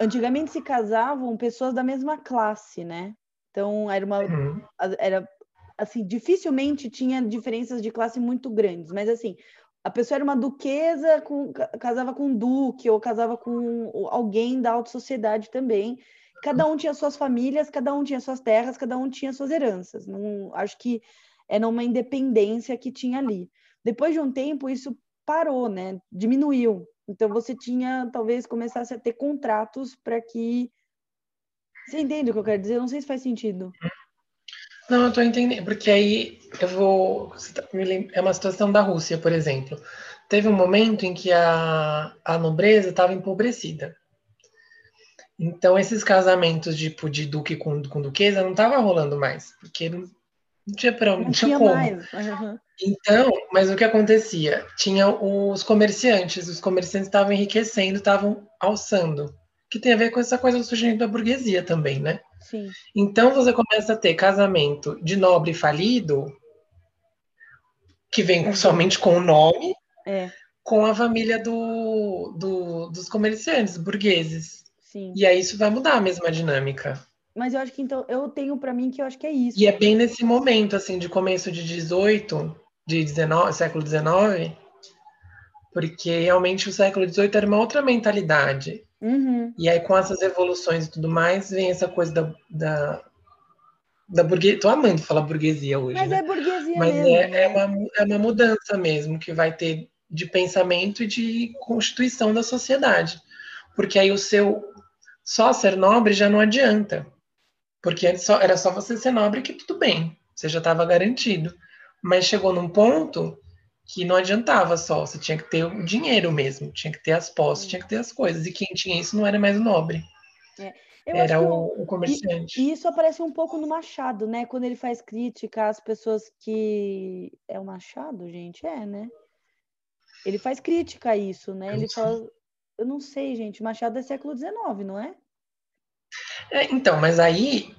Speaker 1: antigamente se casavam pessoas da mesma classe, né? Então era uma
Speaker 2: Uhum.
Speaker 1: era assim, dificilmente tinha diferenças de classe muito grandes, mas assim, a pessoa era uma duquesa, com, casava com um duque, ou casava com alguém da alta sociedade também. Cada um tinha suas famílias, cada um tinha suas terras, cada um tinha suas heranças. Não, acho que era uma independência que tinha ali. Depois de um tempo, isso parou, né? Diminuiu. Então você tinha, talvez, começasse a ter contratos para que. Você entende o que eu quero dizer? Não sei se faz sentido.
Speaker 2: Não, eu tô entendendo, porque aí eu vou. é uma situação da Rússia, por exemplo. Teve um momento em que a, a nobreza estava empobrecida. Então, esses casamentos tipo, de duque com, com duquesa não tava rolando mais, porque não, não tinha para não, não tinha, tinha como. Uhum. Então, mas o que acontecia? Tinha os comerciantes, os comerciantes estavam enriquecendo, estavam alçando, que tem a ver com essa coisa do surgimento da burguesia também, né?
Speaker 1: Sim.
Speaker 2: Então você começa a ter casamento de nobre falido, que vem uhum. somente com o nome,
Speaker 1: é.
Speaker 2: com a família do, do, dos comerciantes burgueses.
Speaker 1: Sim.
Speaker 2: E aí isso vai mudar a mesma dinâmica.
Speaker 1: Mas eu acho que então, eu tenho para mim que eu acho que é isso.
Speaker 2: E é bem nesse momento, assim, de começo de 18, de 19, século 19, porque realmente o século 18 era uma outra mentalidade.
Speaker 1: Uhum.
Speaker 2: E aí, com essas evoluções e tudo mais, vem essa coisa da, da, da burguesia. Tô amando falar burguesia hoje.
Speaker 1: Mas
Speaker 2: né?
Speaker 1: é burguesia
Speaker 2: Mas
Speaker 1: mesmo.
Speaker 2: é,
Speaker 1: né?
Speaker 2: é, uma, é uma mudança mesmo que vai ter de pensamento e de constituição da sociedade. Porque aí o seu só ser nobre já não adianta. Porque antes só, era só você ser nobre que tudo bem, você já estava garantido. Mas chegou num ponto que não adiantava só, você tinha que ter o dinheiro mesmo, tinha que ter as posses, tinha que ter as coisas. E quem tinha isso não era mais o nobre.
Speaker 1: É.
Speaker 2: era o, o, comerciante.
Speaker 1: E, e, isso aparece um pouco no Machado, né? Quando ele faz crítica às pessoas que. É o Machado, gente? É, né? Ele faz crítica a isso, né? Ele fala. Eu não sei, gente. Machado é século XIX, não é?
Speaker 2: é então, mas aí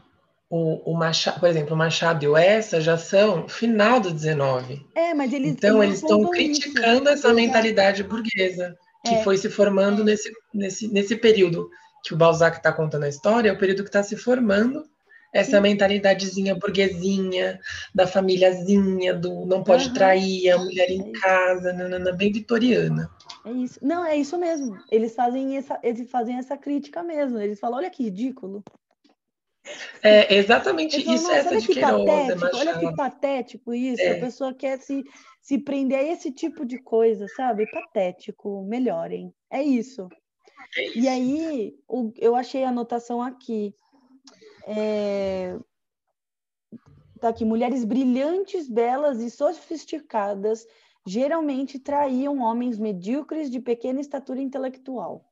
Speaker 2: o, o, Machado, por exemplo, o Machado e o Essa já são final do 19.
Speaker 1: É, mas eles
Speaker 2: Então eles, estão criticando isso. essa mentalidade burguesa que é. foi se formando nesse, nesse, nesse período que o Balzac está contando a história, é o período que está se formando essa Sim. mentalidadezinha burguesinha, da famíliazinha, do não pode uhum. trair a mulher em é casa, nanana, bem vitoriana.
Speaker 1: É isso. Não, é isso mesmo. Eles fazem essa, eles fazem essa crítica mesmo. Eles falam, olha que ridículo.
Speaker 2: É exatamente falam, isso, essa
Speaker 1: olha
Speaker 2: de
Speaker 1: que
Speaker 2: Queiroz,
Speaker 1: patético, Olha que patético isso. É. A pessoa quer se, se prender a esse tipo de coisa, sabe? Patético, melhorem. É isso.
Speaker 2: É isso.
Speaker 1: E aí, o, eu achei a anotação aqui. É... Tá aqui, mulheres brilhantes, belas e sofisticadas geralmente traíam homens medíocres de pequena estatura intelectual.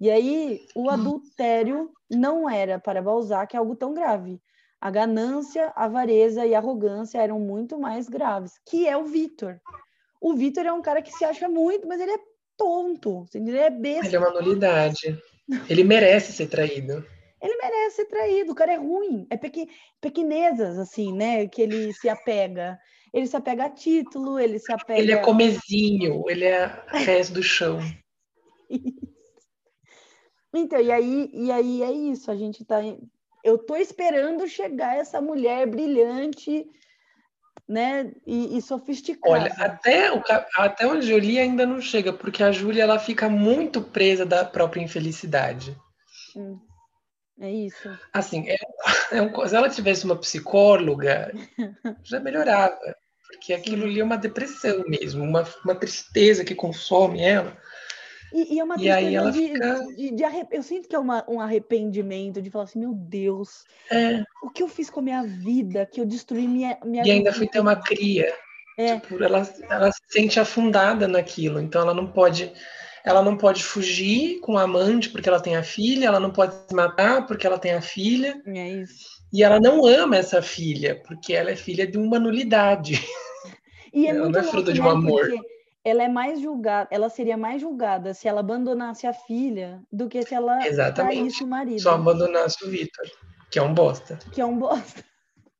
Speaker 1: E aí, o adultério não era para Balzac algo tão grave. A ganância, a avareza e a arrogância eram muito mais graves, que é o Vitor. O Vitor é um cara que se acha muito, mas ele é tonto, ele é besta.
Speaker 2: Ele é uma nulidade. Ele merece ser traído
Speaker 1: ele merece ser traído, o cara é ruim, é pequ... pequenezas, assim, né, que ele se apega. Ele se apega a título, ele se apega...
Speaker 2: Ele é comezinho, ele é resto do chão.
Speaker 1: então, e aí, e aí é isso, a gente tá... Eu tô esperando chegar essa mulher brilhante, né, e, e sofisticada.
Speaker 2: Olha, até, o, até onde eu li ainda não chega, porque a Júlia, ela fica muito presa da própria infelicidade.
Speaker 1: Hum. É isso.
Speaker 2: Assim, é, é um, se ela tivesse uma psicóloga, já melhorava. Porque aquilo ali é uma depressão mesmo, uma, uma tristeza que consome ela.
Speaker 1: E, e é uma
Speaker 2: e aí ela
Speaker 1: de,
Speaker 2: fica...
Speaker 1: de, de arrep... Eu sinto que é uma, um arrependimento de falar assim, meu Deus,
Speaker 2: é.
Speaker 1: o que eu fiz com a minha vida, que eu destruí minha, minha
Speaker 2: E ainda fui ter uma cria.
Speaker 1: É.
Speaker 2: Tipo, ela, ela se sente afundada naquilo, então ela não pode ela não pode fugir com o amante porque ela tem a filha, ela não pode se matar porque ela tem a filha.
Speaker 1: É isso.
Speaker 2: E ela não ama essa filha, porque ela é filha de uma nulidade.
Speaker 1: E é
Speaker 2: ela
Speaker 1: muito
Speaker 2: não é fruto de um
Speaker 1: né?
Speaker 2: amor.
Speaker 1: Porque ela é mais julgada, ela seria mais julgada se ela abandonasse a filha do que se ela
Speaker 2: Exatamente.
Speaker 1: traísse o marido.
Speaker 2: Só abandonasse o Vitor, que é um bosta.
Speaker 1: Que é um bosta.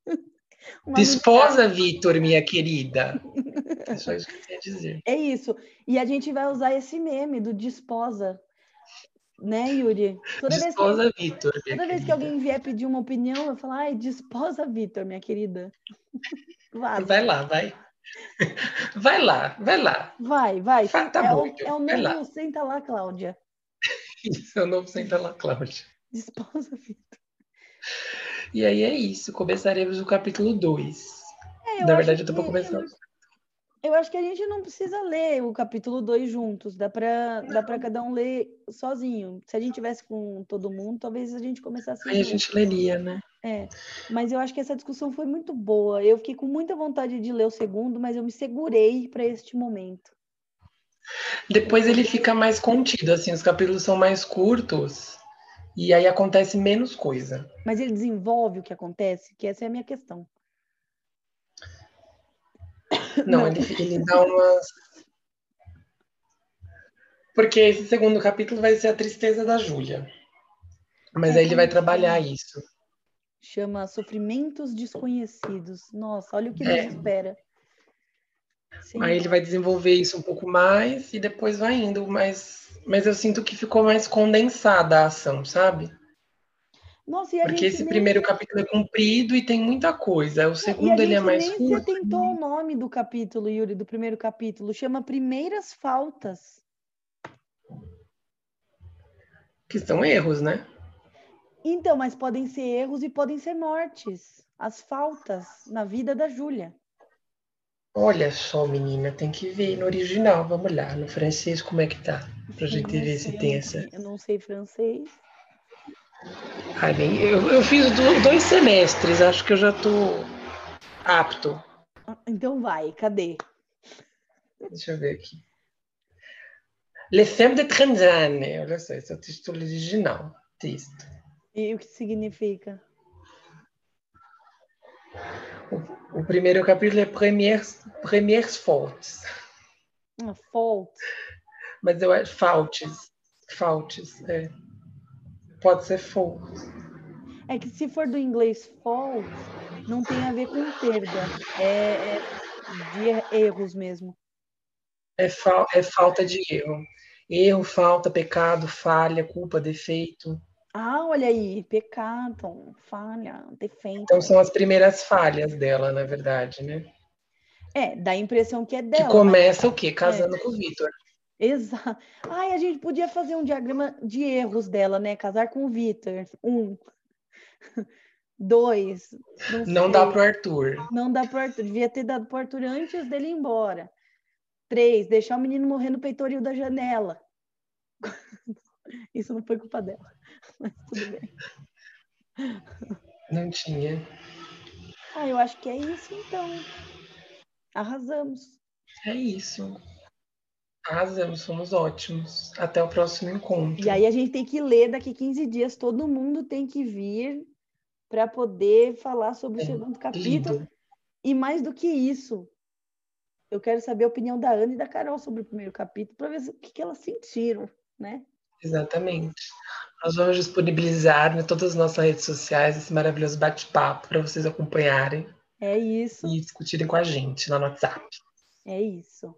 Speaker 1: Uma
Speaker 2: Desposa, Vitor, minha querida. É só isso que eu queria dizer.
Speaker 1: É isso. E a gente vai usar esse meme do desposa. Né, Yuri? Toda vez que,
Speaker 2: Desposa, Vitor,
Speaker 1: toda vez que alguém vier pedir uma opinião, eu falo, ai, desposa, Vitor, minha querida. Vaza.
Speaker 2: Vai lá, vai. Vai lá, vai lá.
Speaker 1: Vai, vai.
Speaker 2: Tá- tá
Speaker 1: é,
Speaker 2: bom,
Speaker 1: o,
Speaker 2: então.
Speaker 1: é o
Speaker 2: Vai lá.
Speaker 1: novo Senta lá, Cláudia.
Speaker 2: Isso é o novo Senta lá, Cláudia.
Speaker 1: Desposa, Vitor.
Speaker 2: E aí é isso. Começaremos o capítulo 2.
Speaker 1: É,
Speaker 2: Na verdade, eu tô pra
Speaker 1: que-
Speaker 2: começar.
Speaker 1: Eu acho que a gente não precisa ler o capítulo 2 juntos, dá para dá para cada um ler sozinho. Se a gente tivesse com todo mundo, talvez a gente começasse
Speaker 2: Aí a gente leria, né?
Speaker 1: É, mas eu acho que essa discussão foi muito boa. Eu fiquei com muita vontade de ler o segundo, mas eu me segurei para este momento.
Speaker 2: Depois ele fica mais contido, assim, os capítulos são mais curtos e aí acontece menos coisa.
Speaker 1: Mas ele desenvolve o que acontece, que essa é a minha questão.
Speaker 2: Não,
Speaker 1: Não.
Speaker 2: Ele, ele dá umas. Porque esse segundo capítulo vai ser a tristeza da Júlia. Mas
Speaker 1: É,
Speaker 2: aí ele vai trabalhar isso.
Speaker 1: Chama Sofrimentos Desconhecidos. Nossa, olha o que
Speaker 2: É.
Speaker 1: espera. Sim.
Speaker 2: Aí ele vai desenvolver isso um pouco mais e depois vai indo, mas, mas eu sinto que ficou mais condensada a ação, sabe?
Speaker 1: Nossa,
Speaker 2: Porque esse
Speaker 1: nem-
Speaker 2: primeiro capítulo é comprido e tem muita coisa. O
Speaker 1: a
Speaker 2: segundo ele é mais
Speaker 1: nem
Speaker 2: curto.
Speaker 1: atentou ao nome do capítulo, Yuri, do primeiro capítulo. Chama Primeiras Faltas.
Speaker 2: Que são erros, né?
Speaker 1: Então, mas podem ser erros e podem ser mortes. As faltas na vida da Júlia.
Speaker 2: Olha só, menina, tem que ver no original. Vamos lá, no francês como é que tá? Pra
Speaker 1: Eu
Speaker 2: gente ver se tem essa.
Speaker 1: Eu não sei francês.
Speaker 2: Ah, nem- eu, eu fiz do- dois semestres, acho que eu já tô apto.
Speaker 1: Então vai, cadê?
Speaker 2: Deixa eu ver aqui. Le Femme de Transane. Olha só, esse é o título original. Texto.
Speaker 1: E o que significa?
Speaker 2: O, o primeiro capítulo é Premières, Premières Fautes.
Speaker 1: Ah, fault.
Speaker 2: Mas eu acho Fautes. Fautes, é. Pode ser fault.
Speaker 1: É que se for do inglês fault, não tem a ver com perda. É, é de er- erros mesmo.
Speaker 2: É, fal, é falta de erro. Erro, falta, pecado, falha, culpa, defeito.
Speaker 1: Ah, olha aí, pecado, falha, defeito.
Speaker 2: Então são as primeiras falhas dela, na verdade, né?
Speaker 1: É, dá a impressão que é
Speaker 2: Que
Speaker 1: dela. mas-
Speaker 2: começa o quê? Casando
Speaker 1: É.
Speaker 2: com o Vitor.
Speaker 1: Exato. Ai, a gente podia fazer um diagrama de erros dela, né? Casar com o Vitor. Um. Dois. Não,
Speaker 2: Não dá pro Arthur.
Speaker 1: Não dá pro Arthur. Devia ter dado pro Arthur antes dele ir embora. Três. Deixar o menino morrer no peitoril da janela. Isso não foi culpa dela. Mas tudo bem.
Speaker 2: Não tinha.
Speaker 1: Ah, eu acho que é isso então. Arrasamos.
Speaker 2: É isso. Arrasamos, somos ótimos. Até o próximo encontro.
Speaker 1: E aí a gente tem que ler daqui 15 dias. Todo mundo tem que vir para poder falar sobre o
Speaker 2: É,
Speaker 1: segundo capítulo.
Speaker 2: Lido.
Speaker 1: E mais do que isso, eu quero saber a opinião da Ana e da Carol sobre o primeiro capítulo, para ver o que, que elas sentiram, né?
Speaker 2: Exatamente. Nós vamos disponibilizar em todas as nossas redes sociais esse maravilhoso bate-papo para vocês acompanharem
Speaker 1: É isso,
Speaker 2: e discutirem com a gente lá no WhatsApp.
Speaker 1: é isso.